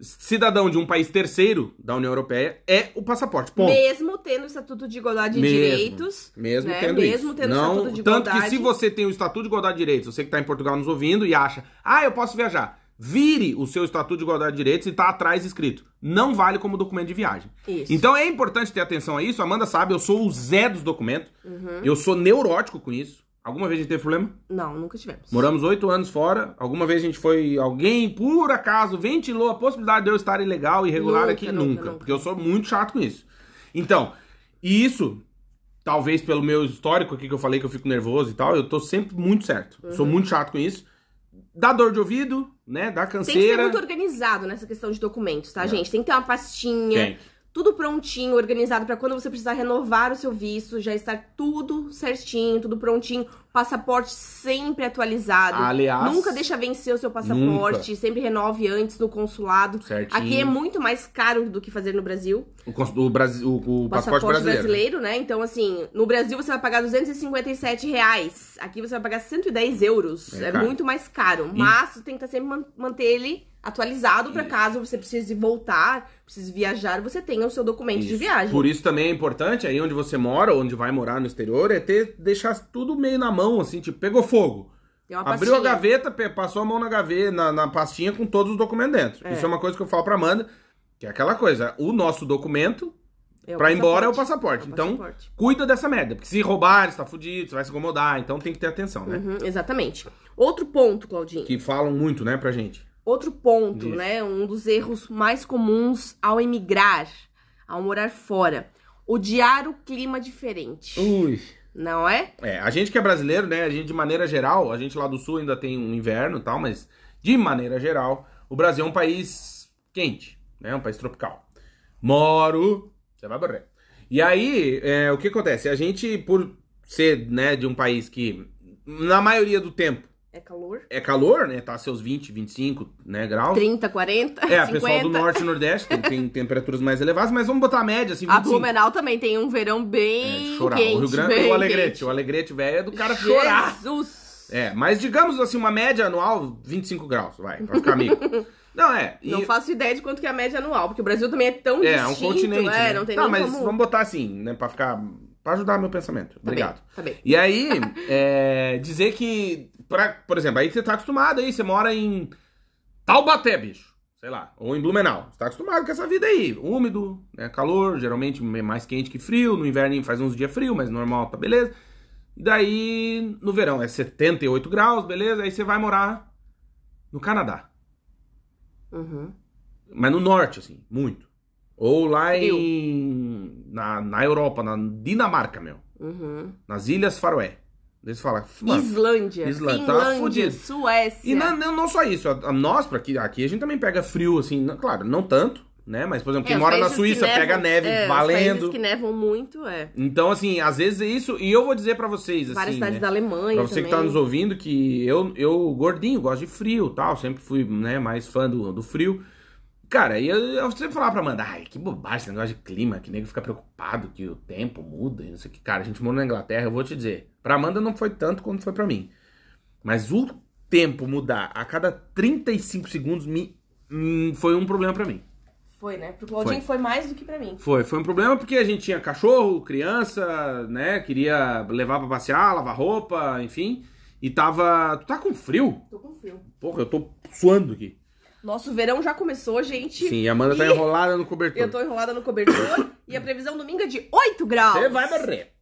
cidadão de um país terceiro da União Europeia é o passaporte. Ponto. Mesmo tendo o Estatuto de Igualdade de Mesmo, Direitos. Mesmo né? tendo Mesmo isso. tendo o não, Estatuto de Tanto Igualdade. que se você tem o Estatuto de Igualdade de Direitos, você que está em Portugal nos ouvindo e acha, ah, eu posso viajar. Vire o seu Estatuto de Igualdade de Direitos e tá atrás escrito. Não vale como documento de viagem. Isso. Então é importante ter atenção a isso. Amanda sabe, eu sou o Zé dos documentos. Uhum. Eu sou neurótico com isso. Alguma vez a gente teve problema? Não, nunca tivemos. Moramos oito anos fora. Alguma vez a gente foi. Alguém, por acaso, ventilou a possibilidade de eu estar ilegal, irregular Nunca, aqui? nunca, Nunca, nunca. Porque eu sou muito chato com isso. Então, e isso, talvez pelo meu histórico aqui que eu falei que eu fico nervoso e tal, eu tô sempre muito certo. Sou Uhum. muito chato com isso. Dá dor de ouvido, né? Dá Tem que ser canseira. muito organizado nessa questão de documentos, tá, É. gente? Tem que ter uma pastinha. Tem. Tudo prontinho, organizado pra quando você precisar renovar o seu visto, já estar tudo certinho, tudo prontinho. Passaporte sempre atualizado. Aliás, Nunca deixa vencer o seu passaporte, sempre renove antes no consulado. Certinho. Aqui é muito mais caro do que fazer no Brasil. O, o, Brasil, o, o passaporte, passaporte brasileiro. brasileiro. né? Então, assim, no Brasil você vai pagar 257 reais. Aqui você vai pagar 110 euros. É É, muito mais caro. Mas você tem que tá sempre man- manter ele atualizado pra Isso. caso você precise voltar, precise viajar, você tenha o seu documento de Isso. viagem. Por isso também é importante, aí onde você mora, onde vai morar no exterior, é ter deixar tudo meio na mão, assim, tipo, pegou fogo. Abriu a gaveta, passou a mão na gaveta, na, na pastinha com todos os documentos dentro. É. Isso é uma coisa que eu falo pra Amanda, que é aquela coisa, o nosso documento É pra ir embora é o passaporte. passaporte. É o então, passaporte. cuida dessa merda, porque se roubar, você tá fudido, você vai se incomodar, então tem que ter atenção, né? Uhum, exatamente. Outro ponto, Claudinho. Que falam muito, né, pra gente. Outro ponto, Diz. né? Um dos erros mais comuns ao emigrar, ao morar fora. Odiar o clima diferente. Ui. Não é? É, a gente que é brasileiro, né, a gente de maneira geral, a gente lá do sul ainda tem um inverno e tal, mas de maneira geral, o Brasil é um país quente, né, um país tropical. Moro, você vai morrer. E aí, é, o que acontece? A gente, por ser, né, de um país que, na maioria do tempo, É calor. é calor, né, tá seus 20, 25, né, graus. 30, 40, É, 50. pessoal do norte e nordeste tem, tem temperaturas mais elevadas, mas vamos botar a média, assim, A 25. Blumenau também tem um verão É, bem de chorar. quente. o Rio Grande bem o Alegrete. quente. O Alegrete, velho, é do cara chorar. Jesus! É, mas digamos assim, uma média anual, 25 graus, vai, pra ficar amigo. Não, é. e- Não faço ideia de quanto que é a média anual, porque o Brasil também é tão é, é um distinto. continente. É, né? não tem tá, nem mas como... vamos botar assim, né, pra ficar. pra ajudar meu pensamento. Tá Obrigado. bem, tá bem. E aí, é, dizer que, pra, por exemplo, aí você tá acostumado aí, você mora em Taubaté, bicho, sei lá, ou em Blumenau. Você tá acostumado com essa vida aí, úmido, né, calor, geralmente mais quente que frio, no inverno faz uns dias frio, mas normal, tá beleza. E daí, no verão é 78 graus, beleza, aí você vai morar no Canadá. Uhum. Mas no norte, assim, muito. Ou lá em. Na, na Europa, na Dinamarca, meu. Uhum. Nas Ilhas Faroé. Daí você fala. mano, Islândia, Islândia, tá Finlândia, fudido. Suécia. E não, não, não só isso. A, a nós, pra aqui, aqui a gente também pega frio, assim, não- claro, não tanto, né? Mas, por exemplo, quem É, os mora na que Suíça nevam- pega neve é, Os valendo. países que nevam muito, é. Então, assim, às vezes é isso. E eu vou dizer pra vocês, assim. Várias cidades né? da Alemanha Pra você que também. tá nos ouvindo, que eu, eu gordinho, gosto de frio e tal, sempre fui né, mais fã do, do frio. Cara, e eu, sempre falava pra Amanda, ai, que bobagem esse negócio de clima, que nego fica preocupado que o tempo muda e não sei o que. Cara, a gente morou na Inglaterra, eu vou te dizer, pra Amanda não foi tanto quanto foi pra mim. Mas o tempo mudar a cada 35 segundos me, hum, foi um problema pra mim. Foi, né? Pro Claudinho foi. mais do que pra mim. Foi, foi um problema porque a gente tinha cachorro, criança, né? Queria levar pra passear, lavar roupa, enfim. E tava. Tu tá com frio? Tô com frio. Porra, eu tô suando aqui. Nosso verão já começou, gente. Sim, a Amanda tá E enrolada no cobertor. Eu tô enrolada no cobertor e a previsão domingo é de 8 graus. Você vai morrer.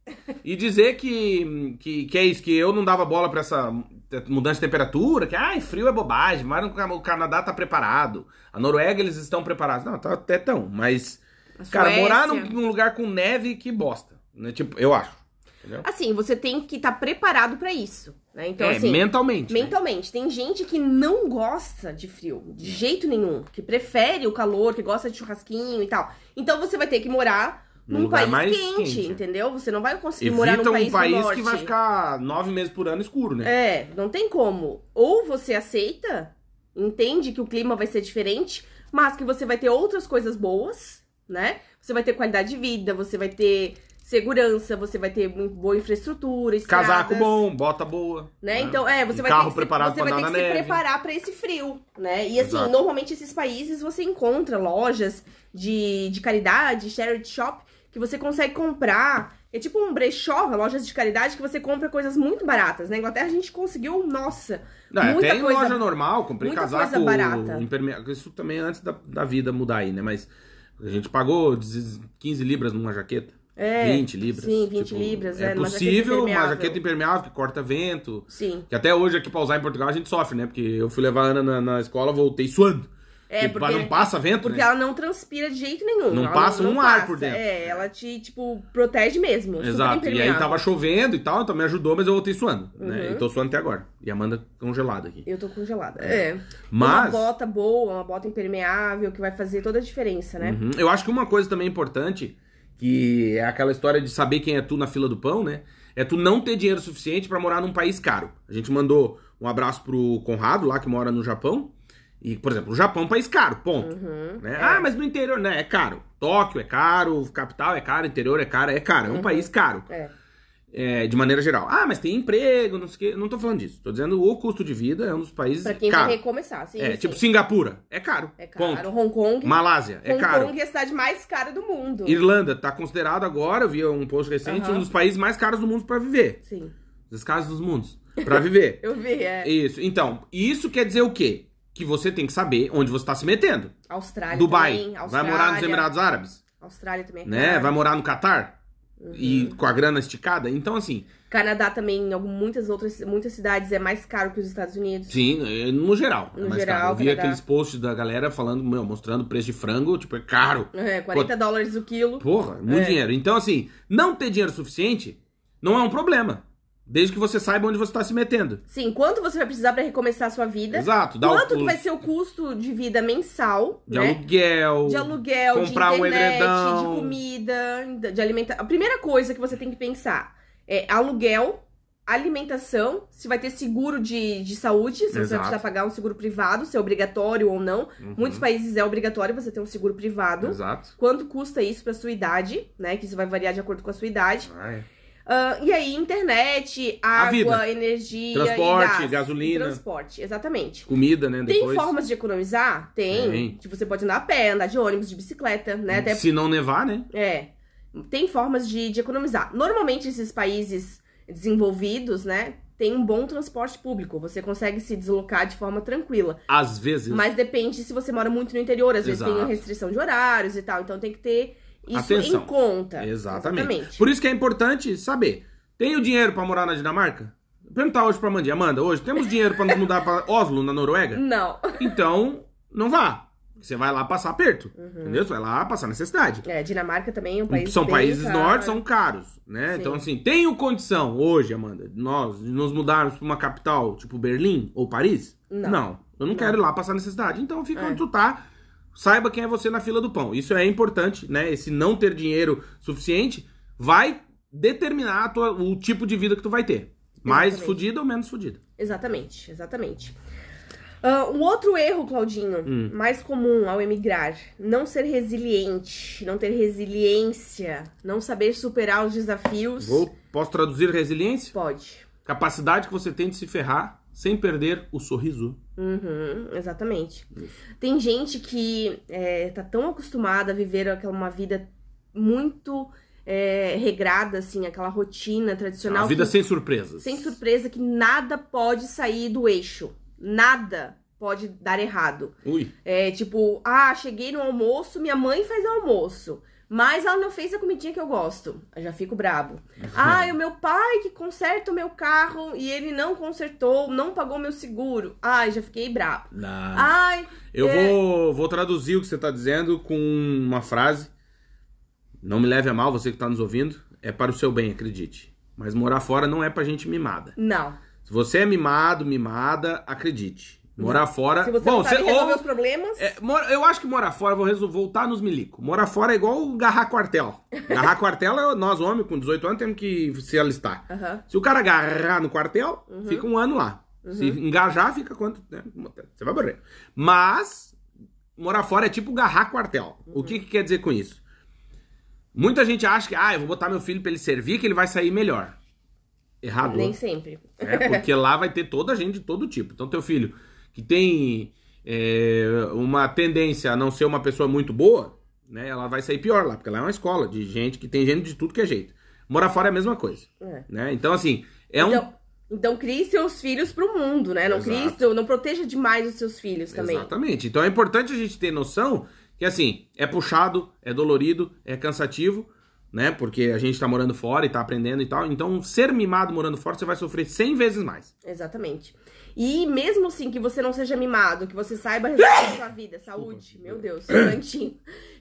E dizer que, que, que é isso, que eu não dava bola pra essa mudança de temperatura, que ai, frio é bobagem, mas o Canadá tá preparado. A Noruega eles estão preparados. Não, tá, até tão, mas. Cara, morar num, num lugar com neve, que bosta. Né? Tipo, eu acho. Entendeu? Assim, você tem que estar preparado pra isso, né? Então, é, assim, mentalmente. né? mentalmente. Tem gente que não gosta de frio, de jeito nenhum, que prefere o calor, que gosta de churrasquinho e tal. Então você vai ter que morar Num num país mais quente, quente. entendeu? Você não vai conseguir morar Evita num país, um país que vai ficar nove meses por ano escuro, né? É, não tem como. Ou você aceita, entende que o clima vai ser diferente, mas que você vai ter outras coisas boas, né? Você vai ter qualidade de vida, você vai ter segurança, você vai ter boa infraestrutura, estradas, Casaco bom, bota boa. né? Então, é, você Um vai carro ter que, preparado se, você vai ter que se preparar pra esse frio, né? E assim, Exato. normalmente esses países você encontra lojas de, de caridade, charity shop, que você consegue comprar. É tipo um brechó, lojas de caridade que você compra coisas muito baratas. Na Inglaterra a gente conseguiu, nossa, Não, é, muita até em coisa loja normal, comprei casaco coisa barata. Isso também antes da, da vida mudar aí, né? Mas a gente pagou 15 libras numa jaqueta. É, 20 libras. sim, 20 libras, é, É possível, uma impermeável. jaqueta impermeável que corta vento. Sim. Que até hoje aqui pra usar em Portugal a gente sofre, né? Porque eu fui levar a Ana na, na escola, voltei suando. É, Porque porque- não passa vento, Porque né? ela não transpira de jeito nenhum. Não passa um ar por dentro. É, ela te, tipo, protege mesmo. Exato. E aí tava chovendo e tal, então me ajudou, mas eu voltei suando. Né? Uhum. E tô suando até agora. E a Amanda congelada aqui. Eu tô congelada. É. Mas- Uma bota boa, uma bota impermeável, que vai fazer toda a diferença, né? Uhum. Eu acho que uma coisa também importante, que é aquela história de saber quem é tu na fila do pão, né? É tu não ter dinheiro suficiente pra morar num país caro. A gente mandou um abraço pro Conrado, lá que mora no Japão. E, por exemplo, o Japão é um país caro, ponto. Uhum. né? É. Ah, mas no interior, né? É caro. Tóquio é caro, capital é caro, interior é caro, é caro. É um país caro. É. É, de maneira geral. Ah, mas tem emprego, não sei o quê. Não tô falando disso. Tô dizendo o custo de vida é um dos países Pra quem caro. vai recomeçar, sim. é, sim. tipo Singapura. É caro. É caro. Ponto. Hong Kong. Malásia. É Hong caro. Kong é a cidade mais cara do mundo. Irlanda tá considerado agora, eu vi um post recente, um dos países mais caros do mundo pra viver. Sim. Dos casos dos mundos. Pra viver. Eu vi, é. Isso. Então, isso quer dizer o quê? Que você tem que saber onde você tá se metendo. Austrália Dubai. também. Vai Austrália. morar nos Emirados Árabes, Austrália também é né? Vai morar no Catar e Uhum. com a grana esticada. Então, assim, Canadá também, em muitas outras muitas cidades, é mais caro que os Estados Unidos. sim, é, no geral. é No mais geral, caro. Eu vi Canadá. aqueles posts da galera falando, meu, mostrando o preço de frango, tipo, é caro. É, 40 dólares o quilo. Porra, muito É. dinheiro. Então, assim, não ter dinheiro suficiente não é um problema. Desde que você saiba onde você tá se metendo. Sim, quanto você vai precisar pra recomeçar a sua vida? Exato. Dá Quanto o, vai ser o custo de vida mensal, de né? aluguel. De aluguel, comprar de um internet, edredão. de comida, de alimentação. A primeira coisa que você tem que pensar é aluguel, alimentação, se vai ter seguro de, de saúde, se você vai Exato. precisar pagar um seguro privado, se é obrigatório ou não. Uhum. Muitos países é obrigatório você ter um seguro privado. Exato. Quanto custa isso pra sua idade, né? Que isso vai variar de acordo com a sua idade. Ah, Ah, e aí, internet, água, energia, Transporte, gás. gasolina. Transporte, exatamente. Comida, né? Tem Depois. formas de economizar? Tem. Tem. Que você pode andar a pé, andar de ônibus, de bicicleta, né? Até Se não nevar, né? é. Tem formas de, de economizar. Normalmente, esses países desenvolvidos, né? Tem um bom transporte público. Você consegue se deslocar de forma tranquila. Às vezes. Mas depende se você mora muito no interior. Às vezes Exato. tem restrição de horários e tal. Então tem que ter isso Atenção. em conta. Exatamente. Por isso que é importante saber. Tenho dinheiro pra morar na Dinamarca? Perguntar hoje pra Mandy. Amanda, hoje temos dinheiro pra nos mudar pra Oslo, na Noruega? Não. Então, não vá. Você vai lá passar aperto. Uhum. Entendeu? Você vai lá passar necessidade. É, Dinamarca também é um país são países caro. nórdicos, são caros, né? Sim. Então, assim, tenho condição hoje, Amanda, nós nos mudarmos pra uma capital, tipo Berlim ou Paris? Não. eu não, quero ir lá passar necessidade. Então, fica É. onde tu tá. Saiba quem é você na fila do pão. Isso é importante, né? Esse não ter dinheiro suficiente vai determinar tua- o tipo de vida que tu vai ter. Mais Exatamente. fodida ou menos fodida. Exatamente, exatamente. Ah, um outro erro, Claudinho, Hum. mais comum ao emigrar, não ser resiliente, não ter resiliência, não saber superar os desafios. Vou, posso traduzir resiliência? Pode. Capacidade que você tem de se ferrar sem perder o sorriso. Uhum, exatamente. Tem gente que é, tá tão acostumada a viver aquela uma vida muito é, regrada, assim, aquela rotina tradicional. A vida que- sem surpresas. sem surpresa que nada pode sair do eixo. Nada. pode dar errado. Ui. É tipo, ah, cheguei no almoço, minha mãe faz almoço. Mas ela não fez a comidinha que eu gosto. Eu já fico brabo. Ah, o meu pai que conserta o meu carro e ele não consertou, não pagou meu seguro. Ai, já fiquei brabo. Não. Ai, Eu é, vou, vou traduzir o que você tá dizendo com uma frase. Não me leve a mal, você que tá nos ouvindo. É para o seu bem, acredite. Mas morar fora não é pra gente mimada. Não. Se você é mimado, mimada, acredite. Morar fora. Se você Bom, não sabe você- resolver ou- os problemas, É, eu acho que morar fora, vou resol- voltar nos milico. Morar fora é igual agarrar quartel. Agarrar quartel, é nós, homens, com 18 anos, temos que se alistar. Se o cara agarrar no quartel, Uhum. fica um ano lá. Se engajar, fica quanto? né? Você vai morrer. Mas, morar fora é tipo agarrar quartel. O que, que quer dizer com isso? Muita gente acha que, ah, eu vou botar meu filho pra ele servir, que ele vai sair melhor. Errado. nem sempre. É, porque lá vai ter toda gente de todo tipo. Então, teu filho que tem é, uma tendência a não ser uma pessoa muito boa, né? Ela vai sair pior lá, porque lá é uma escola de gente que tem gente de tudo que é jeito. Morar fora é a mesma coisa. É. Né? Então, assim, é um. Então, então crie seus filhos pro mundo, né? Não crie, não proteja demais os seus filhos também. Exatamente. Então é importante a gente ter noção que, assim, é puxado, é dolorido, é cansativo, né? Porque a gente tá morando fora e tá aprendendo e tal. Então, ser mimado morando fora, você vai sofrer 100 vezes mais. Exatamente. E mesmo assim que você não seja mimado, que você saiba resolver sua vida, saúde, meu Deus, santinho.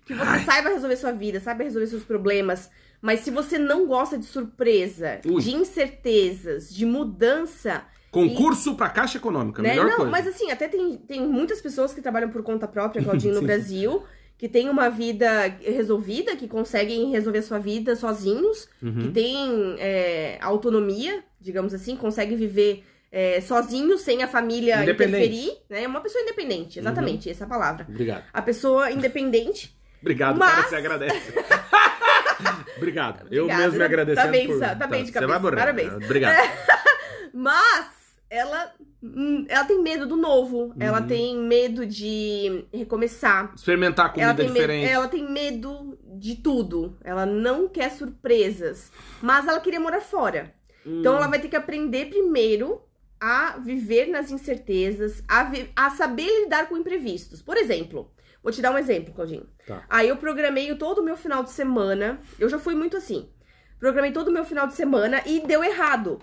Que você saiba resolver sua vida, saiba resolver seus problemas. Mas se você não gosta de surpresa, Ui. de incertezas, de mudança, Concurso pra Caixa Econômica, né? melhor Não, coisa. mas assim, até tem, tem muitas pessoas que trabalham por conta própria, Claudinho, no Brasil, que têm uma vida resolvida, que conseguem resolver a sua vida sozinhos, Uhum. que têm é, autonomia, digamos assim, conseguem viver é, sozinhos, sem a família interferir, né? Uma pessoa independente, exatamente, essa é a palavra. Obrigado. A pessoa independente. Obrigado, Mas- cara, você agradece. Obrigado. Eu Obrigada. mesmo me Tá agradecendo bem, por... tá- tá bem de Você cabeça. vai morrer. Parabéns. Obrigado. Mas ela, hum, ela tem medo do novo, ela tem medo de recomeçar. Experimentar Ela comida medo, diferente. ela tem medo de tudo. Ela não quer surpresas. Mas ela queria morar fora. Então Hum. ela vai ter que aprender primeiro a viver nas incertezas, a, a saber lidar com imprevistos. Por exemplo, vou te dar um exemplo, Claudinho. Tá. Aí eu programei todo o meu final de semana. Eu já fui muito assim. Programei todo o meu final de semana e deu errado.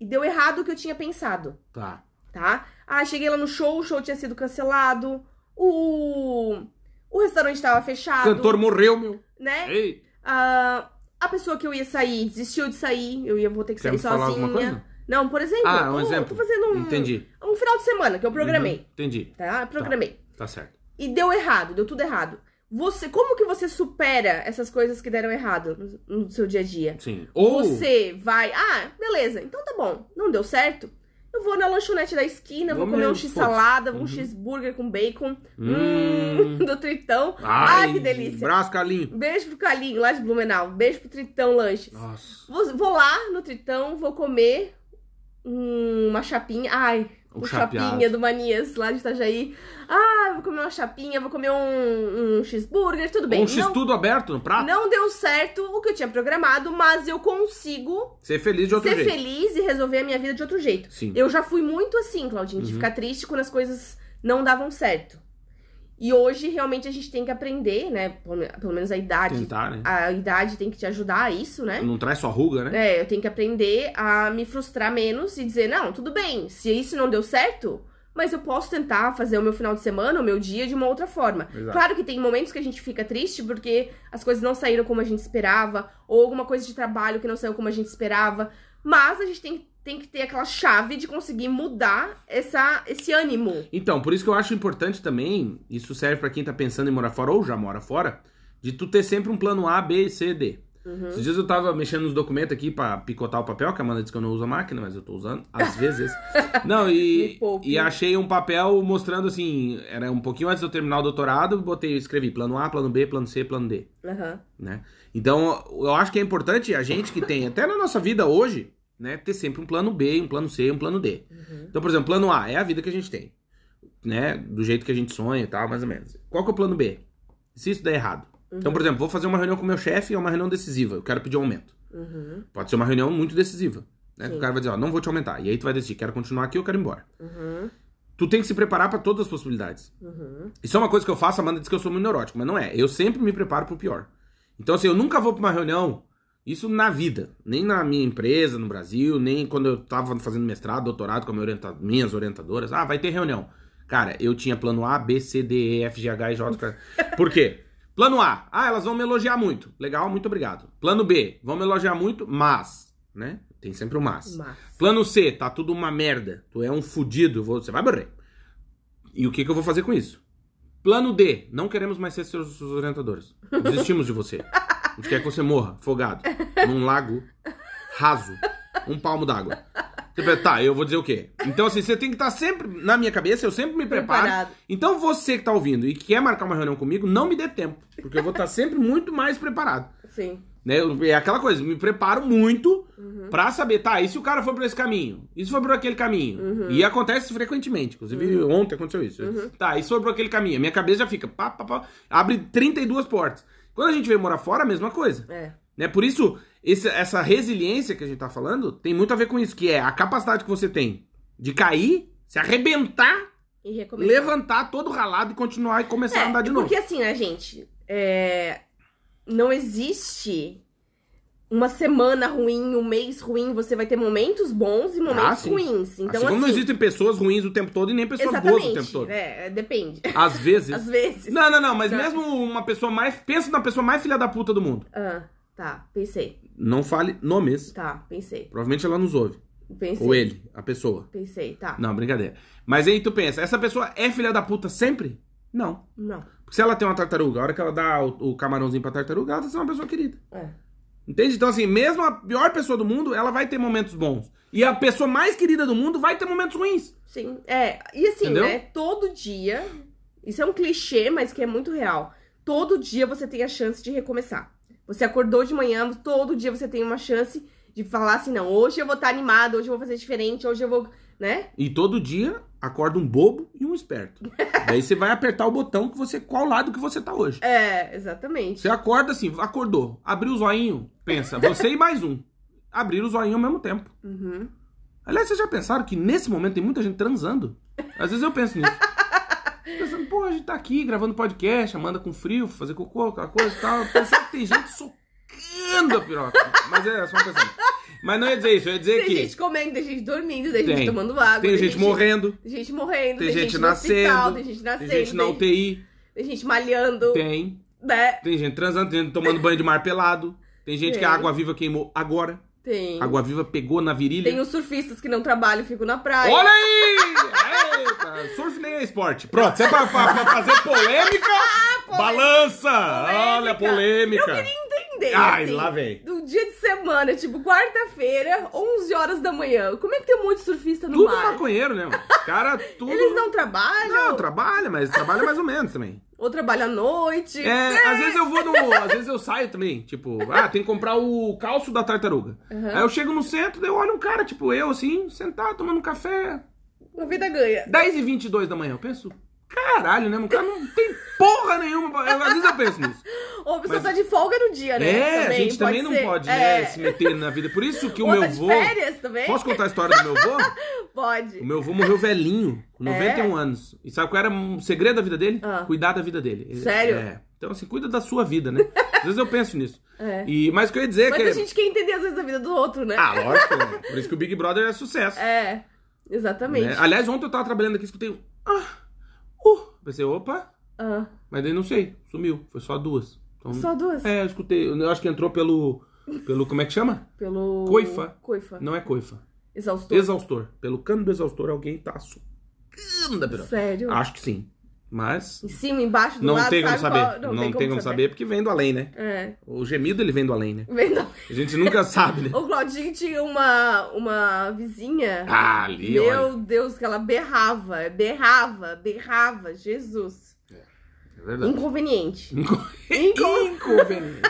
E deu errado o que eu tinha pensado Tá. tá? Ah, cheguei lá no show, o show tinha sido cancelado, o, o restaurante tava fechado, Cantor morreu, meu. né? Ei. Ah, a pessoa que eu ia sair desistiu de sair, eu ia vou ter que Quer sair sozinha. Não, por exemplo, Ah, um tô, exemplo. tô fazendo um, Entendi. um final de semana que eu programei, Uhum, Entendi. tá? Eu programei. Tá certo. E deu errado, deu tudo errado. Você, como que você supera essas coisas que deram errado no, seu dia a dia? Sim. Ou... Você vai, ah, beleza, então tá bom, não deu certo. Eu vou na lanchonete da esquina, vou Vou comer um x-salada, um cheeseburger com bacon, Hum. hum, do Tritão. Ai, Ai, que delícia. Braço calinho. Beijo pro Calinho, lá de Blumenau. Beijo pro Tritão Lanches. Nossa. Vou, vou lá no Tritão, vou comer uma chapinha. Ai, o chapeado. chapinha do Manias, lá de Itajaí. Ah, vou comer uma chapinha, vou comer um, um cheeseburger, tudo bem. Um X não, tudo aberto no prato. não deu certo o que eu tinha programado, mas eu consigo Ser feliz de outro ser jeito. feliz e resolver a minha vida de outro jeito. Sim. Eu já fui muito assim, Claudinho, de Uhum. ficar triste quando as coisas não davam certo. E hoje, realmente, a gente tem que aprender, né? Pelo menos a idade. Tentar, né? A idade tem que te ajudar a isso, né? Não traz sua ruga, né? É, eu tenho que aprender a me frustrar menos e dizer, não, tudo bem, se isso não deu certo, mas eu posso tentar fazer o meu final de semana, o meu dia de uma outra forma. Exato. Claro que tem momentos que a gente fica triste porque as coisas não saíram como a gente esperava, ou alguma coisa de trabalho que não saiu como a gente esperava, mas a gente tem, tem que ter aquela chave de conseguir mudar essa, esse ânimo. Então, por isso que eu acho importante também, isso serve pra quem tá pensando em morar fora ou já mora fora, de tu ter sempre um plano A, B, C, D. Uhum. Esses dias eu tava mexendo nos documentos aqui pra picotar o papel, que a Amanda disse que eu não uso a máquina, mas eu tô usando, às vezes. Não, e, e achei um papel mostrando assim, era um pouquinho antes de eu terminar o doutorado, botei, escrevi plano A, plano B, plano C, plano D. Aham. né? Então, eu acho que é importante a gente que tem, até na nossa vida hoje, né, ter sempre um plano B, um plano C e um plano D. Então, por exemplo, plano A é a vida que a gente tem, né, do jeito que a gente sonha e tal, mais ou menos. Qual que é o plano B? Se isso der errado. Então, por exemplo, vou fazer uma reunião com o meu chefe, é uma reunião decisiva, eu quero pedir um aumento. Uhum. Pode ser uma reunião muito decisiva, né? Sim. O cara vai dizer, ó, não vou te aumentar. E aí tu vai decidir, quero continuar aqui ou quero ir embora. Uhum. tu tem que se preparar pra todas as possibilidades. Isso é uma coisa que eu faço, a Amanda diz que eu sou muito neurótico, mas não é. Eu sempre me preparo pro pior. Então, assim, eu nunca vou pra uma reunião, isso na vida, nem na minha empresa no Brasil, nem quando eu tava fazendo mestrado, doutorado com orienta- minhas orientadoras. Ah, vai ter reunião. Cara, eu tinha plano A, B, C, D, E, F, G, H, I, J. Por quê? Plano A, ah, elas vão me elogiar muito. Legal, muito obrigado. Plano B, vão me elogiar muito, mas, né? Tem sempre o mas. Mas. Plano C, tá tudo uma merda. Tu é um fudido, você vai morrer. E o que, que eu vou fazer com isso? Plano D, não queremos mais ser seus, seus orientadores. Desistimos de você. Gente quer que você morra, afogado, num lago raso, um palmo d'água. Você pensa, Tá, eu vou dizer o quê? Então, assim, você tem que estar sempre, na minha cabeça, eu sempre me preparo. Preparado. Então, você que tá ouvindo e quer marcar uma reunião comigo, não me dê tempo. Porque eu vou estar sempre muito mais preparado. Sim. Né? Eu- É aquela coisa, me preparo muito Uhum. pra saber, tá, e se o cara for por esse caminho? E se for por aquele caminho? Uhum. E acontece frequentemente, inclusive ontem aconteceu isso. Tá, e se for por aquele caminho? A minha cabeça já fica, pá, pá, pá, abre 32 portas. Quando a gente veio morar fora, a mesma coisa. É. Né? Por isso, esse- essa resiliência que a gente tá falando tem muito a ver com isso, que é a capacidade que você tem de cair, se arrebentar, E levantar todo ralado e continuar e começar a É, andar de novo. Porque assim, né, gente? É, Não existe uma semana ruim, um mês ruim. Você vai ter momentos bons e momentos Ah, ruins. Então, assim como não existem pessoas ruins o tempo todo e nem pessoas boas o tempo todo. É, depende. Às vezes. Às vezes. Não, não, não, mas Não. mesmo uma pessoa mais. Pensa na pessoa mais filha da puta do mundo. Ah, tá, pensei. Não fale nomes. Tá, pensei. Provavelmente ela nos ouve. Pensei. Ou ele, a pessoa. Pensei, tá. Não, brincadeira. Mas aí tu pensa, essa pessoa é filha da puta sempre? Não. Não. Porque se ela tem uma tartaruga, a hora que ela dá o, o camarãozinho pra tartaruga, ela tá sendo uma pessoa querida. É. Entende? Então, assim, mesmo a pior pessoa do mundo, ela vai ter momentos bons. E a pessoa mais querida do mundo vai ter momentos ruins. Sim. É, e assim, Entendeu? né? Todo dia. Isso é um clichê, mas que é muito real. Todo dia você tem a chance de recomeçar. Você acordou de manhã, todo dia você tem uma chance de falar assim: não, hoje eu vou estar animado, hoje eu vou fazer diferente, hoje eu vou. Né? E todo dia acorda um bobo e um esperto. Daí você vai apertar o botão que você. Qual lado que você tá hoje. É, exatamente. Você acorda assim, acordou, abriu o zoinho, pensa, você e mais um. Abrir o zoinho ao mesmo tempo. Uhum. Aliás, vocês já pensaram que nesse momento tem muita gente transando? Às vezes eu penso nisso. Pensando, pô, a gente tá aqui gravando podcast, Amanda com frio, fazer cocô, aquela coisa e tal. Pensando que tem gente socando a piroca. Mas é só pensamento. Mas não ia dizer isso, eu ia dizer Tem que gente comendo, tem gente dormindo, tem, gente Tem. tomando água. tem gente morrendo, Tem gente morrendo, tem, tem, gente, no hospital, nascendo, tem gente nascendo, tem gente na tem, UTI, tem gente malhando, tem. né? Tem gente transando, tem gente tomando banho de mar pelado. Tem gente que a Tem. água viva queimou agora. Tem. Água viva pegou na virilha. Tem os surfistas que não trabalham e ficam na praia. Olha aí! Eita, surf nem é esporte. Pronto, você é pra, pra- pra fazer polêmica? Balança! Olha a polêmica. Eu queria entender. Ai, assim, lá vem. Do dia de semana, tipo, quarta-feira, 11 horas da manhã. Como é que tem um monte de surfista no Tudo mar? maconheiro, né, Cara, tudo. Eles não trabalham? Não, trabalha, mas trabalha mais ou menos também. Ou trabalham à noite? É, às vezes eu vou no. Às vezes eu saio também. Tipo, ah, tem que comprar o calço da tartaruga. Aí eu chego no centro, daí eu olho um cara, tipo eu, assim, sentado, tomando um café. A vida ganha. 10 e 22 da manhã. Eu penso, caralho, né? O cara não tem porra nenhuma. pra- Às vezes eu penso nisso. Ou a pessoa Mas- tá de folga no dia, né? É, Também a gente também não ser. pode, É. né, se meter na vida. Por isso que o Ou meu tá de vô. férias também? Posso contar a história do meu vô? Pode. O meu avô morreu velhinho, com 91 anos. E sabe qual era o segredo da vida dele? É. Ah. Cuidar da vida dele. Ele- Sério? É. Então, assim, cuida da sua vida, né? Às vezes eu penso nisso. É. E, mas o que eu ia dizer é Mas que. a gente quer entender às vezes a vida do outro, né? Ah, lógico, né? Por isso que o Big Brother é sucesso. É, exatamente. né? Aliás, ontem eu tava trabalhando aqui, escutei um. Ah! Pensei, opa! Ah, Mas daí não sei, sumiu. Foi só duas. Então, só duas? É, eu escutei. Eu acho que entrou pelo. Pelo. Como é que chama? Pelo... Coifa. Coifa. Não é coifa. Exaustor. Exaustor. Pelo cano do exaustor, alguém tá a piroca. Sério? Acho que sim. Mas Em cima, embaixo, do não lado, tem como sabe saber. qual- Não, tem como saber. porque vem do além, né? É. O gemido ele vem do além, né? Vendo... A gente nunca sabe, né? O Claudinho tinha uma, uma vizinha. Ah, ali, Meu olha. Deus, que ela berrava, berrava, berrava. Jesus. É verdade. Inconveniente. Inco- Inco- Inconveniente.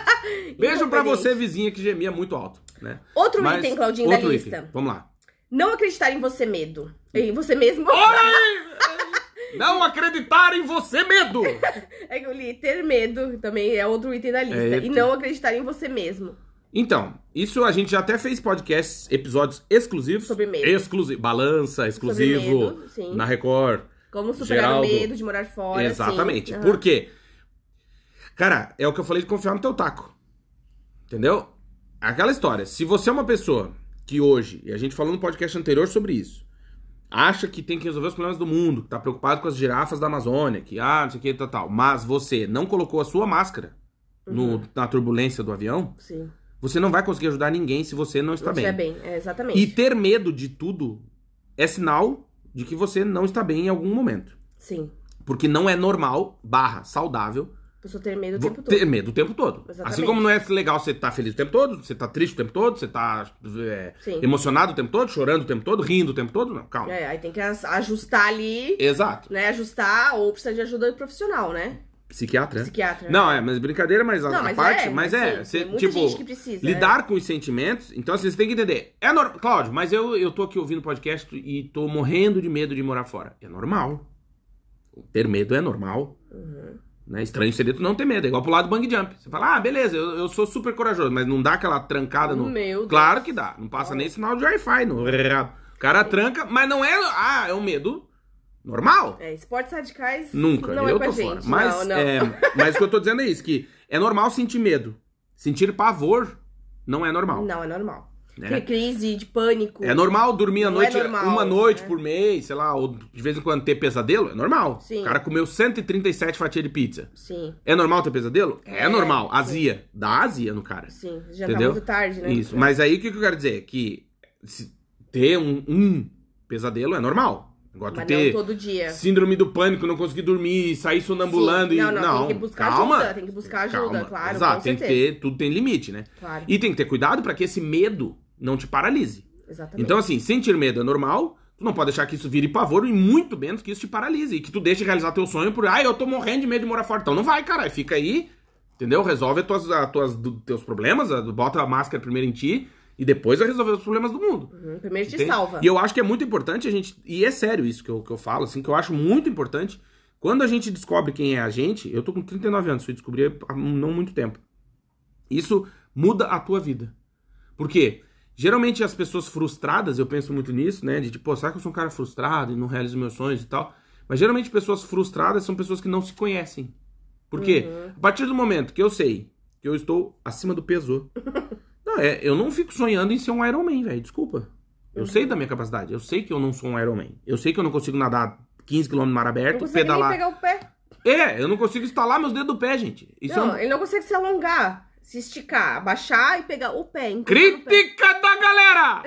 Beijo pra você, vizinha, que gemia muito alto, né? Outro Mas- item, Claudinho, outro da item. lista. Vamos lá. Não acreditar em você medo. Em você mesmo. Aí! Não acreditar em você, medo! É que eu li ter medo, também é outro item da lista. É, e não acreditar em você mesmo. Então, isso a gente já até fez podcasts, episódios exclusivos. Sobre medo. Exclusivo. Balança, exclusivo. medo, na Record. Como superar Geraldo. o medo de morar fora. Exatamente. Aham. Por quê? Cara, é o que eu falei de confiar no teu taco. Entendeu? Aquela história. Se você é uma pessoa que hoje, e a gente falou no podcast anterior sobre isso, acha que tem que resolver os problemas do mundo, tá preocupado com as girafas da Amazônia, que ah, não sei o que, tal, tal, mas você não colocou a sua máscara no- Uhum. na turbulência do avião, Sim. você não vai conseguir ajudar ninguém se você não está Não bem. estiver bem. É, exatamente. E ter medo de tudo é sinal de que você não está bem em algum momento. Sim. Porque não é normal, barra, saudável, pessoa ter medo o tempo todo. ter medo o tempo todo. Exatamente. Assim como não é legal você estar feliz o tempo todo, você tá triste o tempo todo, você tá é, emocionado o tempo todo, chorando o tempo todo, rindo o tempo todo. Não, calma. É, aí tem que ajustar ali, Exato. né? Ajustar ou precisa de ajuda profissional, né? Psiquiatra. né? Psiquiatra. Não, é, mas brincadeira, mas a, Não, a mas parte, é, mas é, sim, você, tem tipo, gente que precisa, lidar com os sentimentos, então assim, você tem que entender. É normal, Cláudio, mas eu, eu tô aqui ouvindo podcast e tô morrendo de medo de morar fora. É normal. Ter medo é normal. Uhum. Né? Estranho seria tu não ter medo, é igual pro lado do bang jump. Você fala, ah, beleza, eu, eu sou super corajoso, mas não dá aquela trancada no. Meu Deus. Claro que dá, não passa nem sinal de Wi-Fi no. O cara tranca, mas não é. Ah, é um medo normal. É, esportes radicais Nunca, não eu é com a tô gente. fora. Mas, não, não. é, mas o que eu tô dizendo é isso, que é normal sentir medo. Sentir pavor não é normal. Não, é normal. Né? Cri- Crise de pânico. É normal dormir a Não é noite, normal, uma noite né? por mês, sei lá, ou de vez em quando ter pesadelo, é normal. Sim. O cara comeu 137 fatias de pizza. Sim, É normal ter pesadelo? É, É, normal. sim. Azia. Dá azia no cara. sim. Já Entendeu? tá muito tarde, né? Isso. Mas aí o que eu quero dizer? Que ter um, um pesadelo é normal. Agora tu Mas ter não todo dia. síndrome do pânico, não conseguir dormir, sair sonambulando Sim. e. Não, não, tem que buscar calma. ajuda, tem que buscar ajuda, Calma. claro, Exato, tem que ter, tudo tem limite, né? Claro. E tem que ter cuidado pra que esse medo não te paralise. Exatamente. Então, assim, sentir medo é normal. Tu não pode deixar que isso vire pavor e muito menos que isso te paralise. E que tu deixe de realizar teu sonho por, ah, eu tô morrendo de medo de morar fora. Então não vai, cara. Fica aí, entendeu? Resolve as tuas, as tuas, do- teus problemas, a- bota a máscara primeiro em ti e depois vai resolver os problemas do mundo. Uhum, Primeiro te Entende? salva. E eu acho que é muito importante a gente. E é sério isso que eu, que eu falo, assim, que eu acho muito importante. Quando a gente descobre quem é a gente, eu tô com 39 anos, fui descobrir há não muito tempo. Isso muda a tua vida. Por quê? Geralmente as pessoas frustradas, eu penso muito nisso, né? De tipo, pô, será que eu sou um cara frustrado e não realizo meus sonhos e tal? Mas geralmente pessoas frustradas são pessoas que não se conhecem. Por quê? A partir do momento que eu sei que eu estou acima do peso. não, é, eu não fico sonhando em ser um Iron Man, velho. Desculpa. Eu sei da minha capacidade. Eu sei que eu não sou um Iron Man. Eu sei que eu não consigo nadar 15 km no mar aberto, pedalar. pegar o pé. É, eu não consigo instalar meus dedos do pé, gente. Isso não, é um... ele não consegue se alongar, se esticar, abaixar e pegar o pé. no pé. Crítica da galera!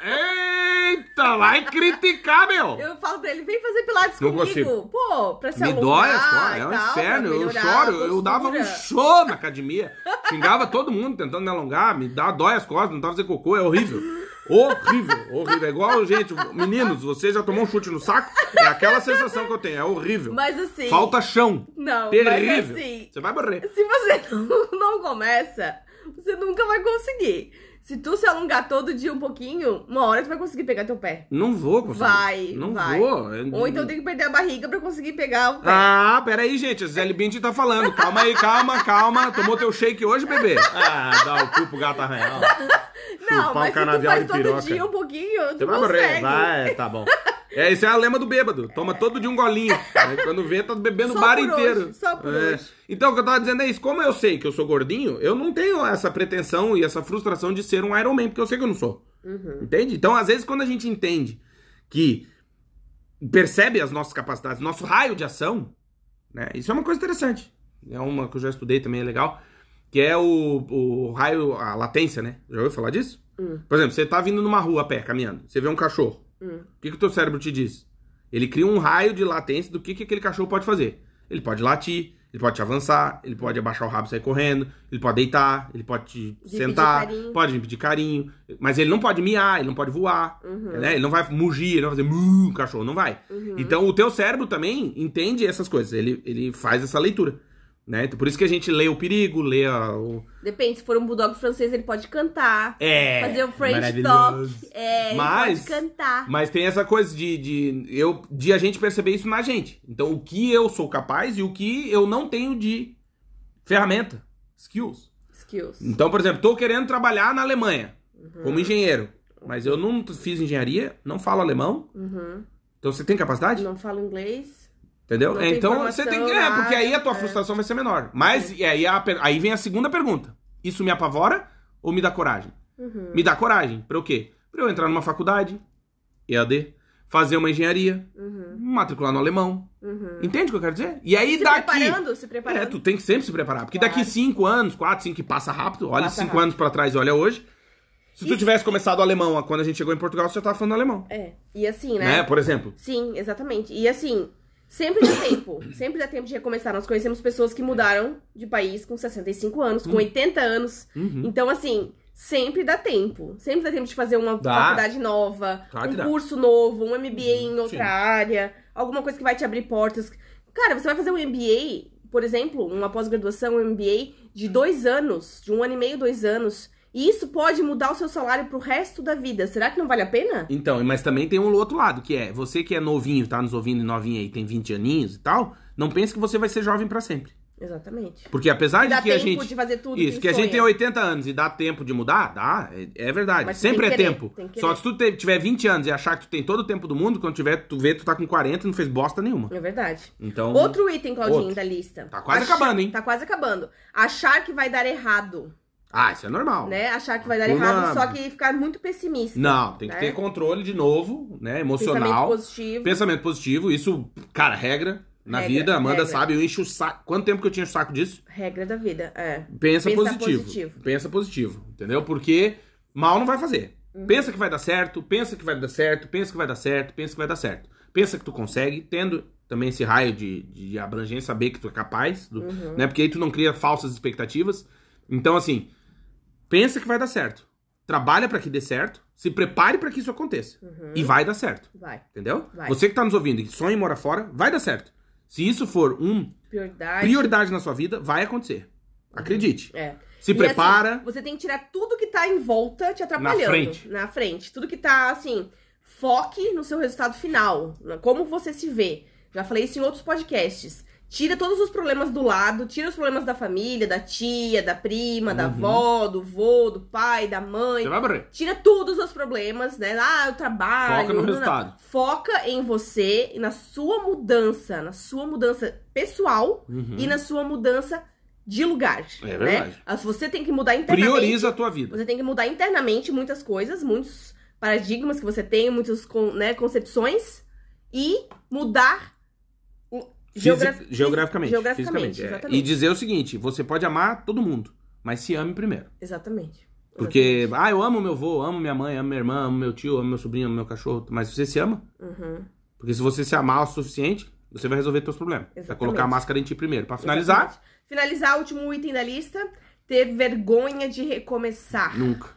Eita, vai criticar, meu! Eu falo pra ele, vem fazer pilates Não comigo. consigo. Pô, pra se Me dói as costas, é um tal, inferno. Eu choro, eu dava um show na academia. Xingava todo mundo tentando me alongar, me dá dói as costas, não tava fazer cocô, é horrível. Horrível, horrível. É igual, gente, meninos, você já tomou um chute no saco? É aquela sensação que eu tenho, é horrível. Mas assim... Falta chão. Não, Terrível. mas assim... Você vai morrer. Se você não, não começa, você nunca vai conseguir. Se tu se alongar todo dia um pouquinho, uma hora tu vai conseguir pegar teu pé. Não vou conseguir. Vai, Não vai. vou. É- Ou então tem que perder a barriga pra conseguir pegar o pé. Ah, peraí, gente. A Zé Bint tá falando. Calma aí, calma, calma. Tomou teu shake hoje, bebê? Ah, dá o cu pro gato arranhar. não, chupar um mas se tu faz todo piroca. dia um pouquinho, tu Você vai consegue. morrer. Vai, tá bom. É, esse é a lema do bêbado. Toma todo dia um golinho. Aí quando vê, tá bebendo o bar inteiro. hoje, só por É. hoje. Então, o que eu tava dizendo é isso. Como eu sei que eu sou gordinho, eu não tenho essa pretensão e essa frustração de ser um Iron Man, porque eu sei que eu não sou. Uhum. Entende? Então, às vezes, quando a gente entende que percebe as nossas capacidades, nosso raio de ação, né? Isso é uma coisa interessante. É uma que eu já estudei também, é legal. Que é o, o raio, a latência, né? Já ouviu falar disso? Hum. Por exemplo, você tá vindo numa rua a pé, caminhando. Você vê um cachorro. Hum. O que, que o teu cérebro te diz? Ele cria um raio de latência do que, que aquele cachorro pode fazer. Ele pode latir, ele pode te avançar, ele pode abaixar o rabo e sair correndo, ele pode deitar, ele pode te De sentar, pode vir pedir carinho, mas ele não pode miar, ele não pode voar, Uhum. né? ele não vai mugir, ele não vai fazer mu, cachorro, não vai. Então o teu cérebro também entende essas coisas, ele, ele faz essa leitura. Né? Então, por isso que a gente lê o perigo, lê a- o. Depende, se for um bulldog francês, ele pode cantar. É! fazer o French talk. É, Mas- ele pode cantar. Mas tem essa coisa de, de, eu, de a gente perceber isso na gente. Então, o que eu sou capaz e o que eu não tenho de ferramenta, skills. Skills. Então, por exemplo, tô querendo trabalhar na Alemanha Uhum. como engenheiro, mas eu não fiz engenharia, não falo alemão. Então você tem capacidade? Uhum. Não falo inglês. Entendeu? Não então você tem que. É, porque aí a tua é. frustração vai ser menor. Mas e aí, a aí vem a segunda pergunta: Isso me apavora ou me dá coragem? Uhum. Me dá coragem. Pra o quê? Pra eu entrar numa faculdade, EAD, fazer uma engenharia, matricular no alemão. Entende o que eu quero dizer? E aí Uhum. Se daqui. preparando, se preparando. É, tu tem que sempre se preparar. Porque Claro. daqui cinco anos, quatro, cinco, que passa rápido. Olha Passa cinco rápido. anos pra trás e olha hoje. Se tu Isso- tivesse começado alemão quando a gente chegou em Portugal, você já tava falando alemão. É. E assim, Né? né? Por exemplo. Sim, exatamente. E assim, sempre dá tempo. sempre dá tempo de recomeçar. Nós conhecemos pessoas que mudaram de país com 65 anos, com 80 anos. Uhum. Então, assim, sempre dá tempo. Sempre dá tempo de fazer uma Dá. faculdade nova, Claro um curso novo, um MBA em outra sim. área, alguma coisa que vai te abrir portas. Cara, você vai fazer um MBA, por exemplo, uma pós-graduação, um MBA de dois anos, de um ano e meio, dois anos. E isso pode mudar o seu salário pro resto da vida. Será que não vale a pena? Então, mas também tem um outro lado, que é você que é novinho, tá nos ouvindo e novinha aí, tem 20 aninhos e tal, não pense que você vai ser jovem pra sempre. Exatamente. Porque apesar de que a gente. de fazer tudo Isso, que que a gente tem 80 anos e dá tempo de mudar, dá, é, é verdade. Mas Sempre é que querer, tempo. que Só que se tu tiver 20 anos e achar que tu tem todo o tempo do mundo, quando tiver, tu vê, tu tá com 40 e não fez bosta nenhuma. É verdade. Então. Outro item, Claudinho, Outro. da lista. Tá quase acabando, hein? Tá quase acabando. Achar que vai dar errado, Ah, isso é normal. né? Achar que vai dar Turma- errado, só que ficar muito pessimista. Não, tem que né? ter controle de novo, né? Pensamento Emocional. positivo. Pensamento positivo, isso, cara, regra na Regra, vida. Amanda regra. sabe, eu encho o saco. Quanto tempo que eu tinha o saco disso? Regra da vida, é. Pensa, Pensa positivo. positivo. Pensa positivo, entendeu? Porque mal não vai fazer. Uhum. Pensa que vai dar certo, pensa que vai dar certo, pensa que vai dar certo, pensa que vai dar certo. Pensa que tu consegue, tendo também esse raio de, de abrangência, saber que tu é capaz, do- Uhum. né? Porque aí tu não cria falsas expectativas. Então, assim, pensa que vai dar certo. Trabalha pra que dê certo, se prepare pra que isso aconteça. E vai dar certo, Vai. entendeu? Uhum. Vai. Você que tá nos ouvindo e que sonha em morar fora, vai dar certo. Se isso for um Prioridade. prioridade na sua vida, vai acontecer. Acredite. É. Se E, prepara. assim, você tem que tirar tudo que tá em volta te atrapalhando. frente. Na frente. Tudo que tá, assim, foque no seu resultado final. Como você se vê. Já falei isso em outros podcasts. Tira todos os problemas do lado, tira os problemas da família, da tia, da prima, da Uhum. avó, do vô, do pai, da mãe. Você vai morrer. Tira todos os problemas, né? Ah, o trabalho. Foca no não, não. resultado. Foca em você e na sua mudança, na sua mudança pessoal e na sua mudança de lugar. Uhum. É né? verdade. Ah, Você tem que mudar internamente. Prioriza a tua vida. Você tem que mudar internamente muitas coisas, muitos paradigmas que você tem, muitas né, concepções e mudar o- Fisi- geograf- geograficamente. geograficamente, fisicamente, é. exatamente. E dizer o seguinte: você pode amar todo mundo, mas se ame primeiro. Exatamente. Porque, ah, eu amo meu avô, amo minha mãe, amo minha irmã, amo meu tio, amo meu sobrinho, amo meu cachorro. Mas você se ama? Uhum. Porque se você se amar o suficiente, você vai resolver teus problemas. Vai Exatamente. colocar a máscara em ti primeiro. Pra finalizar, Exatamente. Finalizar, último item da lista, ter vergonha de recomeçar. nunca.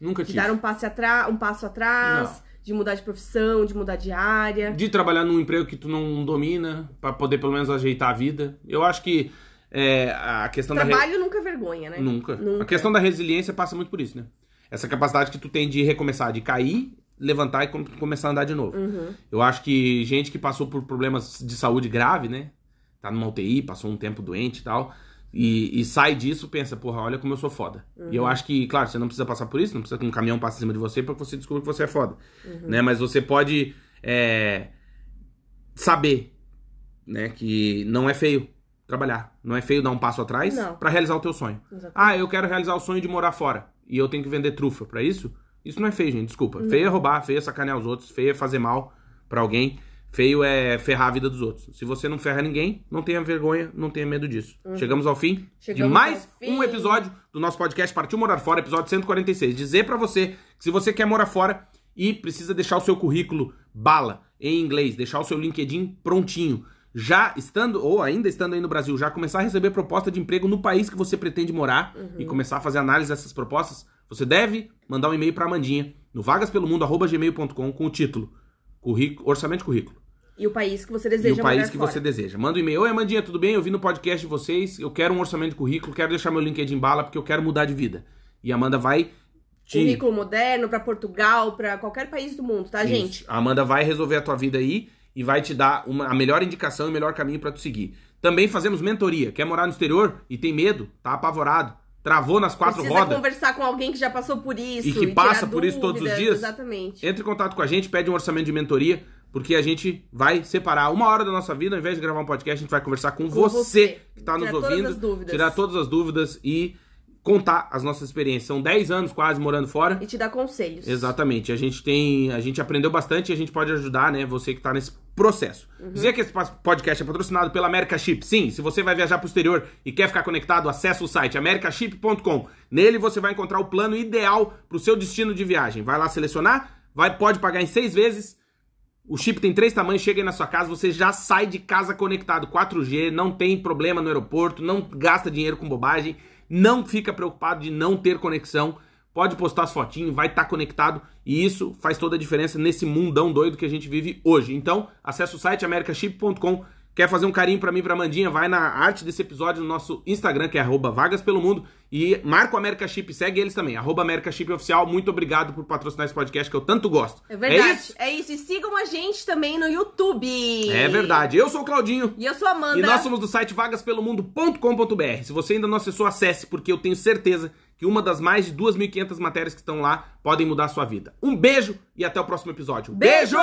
Nunca De tive. dar um passo, atra um passo atrás, de mudar de profissão, de mudar de área. De trabalhar num emprego que tu não domina, pra poder pelo menos ajeitar a vida. Eu acho que é, a questão da. re- Trabalho nunca é vergonha, né? Nunca. Nunca. A questão da resiliência passa muito por isso, né? Essa capacidade que tu tem de recomeçar, de cair, levantar e com- começar a andar de novo. Uhum. Eu acho que gente que passou por problemas de saúde grave, né? Tá numa UTI, passou um tempo doente e tal. E, e sai disso, pensa, porra, olha como eu sou foda. E Uhum. eu acho que, claro, você não precisa passar por isso, não precisa que um caminhão passe em cima de você pra que você descubra que você é foda. Uhum. Né? Mas você pode é, saber, né, que não é feio trabalhar. Não é feio dar um passo atrás Não. pra realizar o teu sonho. Exatamente. Ah, eu quero realizar o sonho de morar fora e eu tenho que vender trufa pra isso? Isso não é feio, gente, desculpa. Feio é roubar, feio é sacanear os outros, feio é fazer mal pra alguém, feio é ferrar a vida dos outros. Se você não ferra ninguém, não tenha vergonha, não tenha medo disso. Chegamos ao fim de Uhum. Chegamos mais ao fim. um episódio do nosso podcast Partiu Morar Fora, episódio 146. Dizer pra você que se você quer morar fora e precisa deixar o seu currículo bala em inglês, deixar o seu LinkedIn prontinho, já estando ou ainda estando aí no Brasil, já começar a receber proposta de emprego no país que você pretende morar e começar a fazer análise dessas propostas, você deve mandar um e-mail pra Amandinha no vagaspelomundo@gmail.com com o título orçamento de currículo E o país que você e deseja o país que fora. você deseja. Manda um e-mail. Oi, Amandinha, tudo bem? Eu vi no podcast de vocês. Eu quero um orçamento de currículo, quero deixar meu LinkedIn bala porque eu quero mudar de vida. E a Amanda vai te. Currículo moderno pra Portugal, pra qualquer país do mundo, tá, Isso. gente? A Amanda vai resolver a tua vida aí e vai te dar uma, a melhor indicação e o melhor caminho pra tu seguir. Também fazemos mentoria. Quer morar no exterior e tem medo, tá apavorado, travou nas quatro Precisa rodas conversar com alguém que já passou por isso. e que tirar passa por isso todos os dúvidas, dias, Exatamente. entre em contato com a gente, pede um orçamento de mentoria, porque a gente vai separar uma hora da nossa vida, ao invés de gravar um podcast, a gente vai conversar com, Com você, você. que está nos todas ouvindo, as dúvidas. tirar todas as dúvidas e contar as nossas experiências. São 10 anos quase morando fora. E te dar conselhos. Exatamente. A gente tem, a gente aprendeu bastante e a gente pode ajudar, né, você que tá nesse processo. Dizer que esse podcast é patrocinado pela America Chip. Sim, se você vai viajar pro exterior e quer ficar conectado, acessa o site americaship.com. Nele você vai encontrar o plano ideal pro seu destino de viagem. Vai lá selecionar, vai pode pagar em seis vezes. O chip tem três tamanhos, chega aí na sua casa, você já sai de casa conectado 4G, não tem problema no aeroporto, não gasta dinheiro com bobagem, não fica preocupado de não ter conexão. Pode postar as fotinhas, vai estar conectado e isso faz toda a diferença nesse mundão doido que a gente vive hoje. Então, acesse o site americaship.com. Quer fazer um carinho pra mim, pra Mandinha? Vai na arte desse episódio no nosso Instagram, que é arroba vagas pelo mundo. E marca o America Chip, segue eles também, arroba America Chip Oficial. Muito obrigado por patrocinar esse podcast que eu tanto gosto. É verdade. É isso? É isso. E sigam a gente também no YouTube. É verdade. Eu sou o Claudinho. E eu sou a Amanda. E nós somos do site vagaspelomundo.com.br. Se você ainda não acessou, acesse, porque eu tenho certeza que uma das mais de 2.500 matérias que estão lá podem mudar a sua vida. Um beijo e até o próximo episódio. Beijo!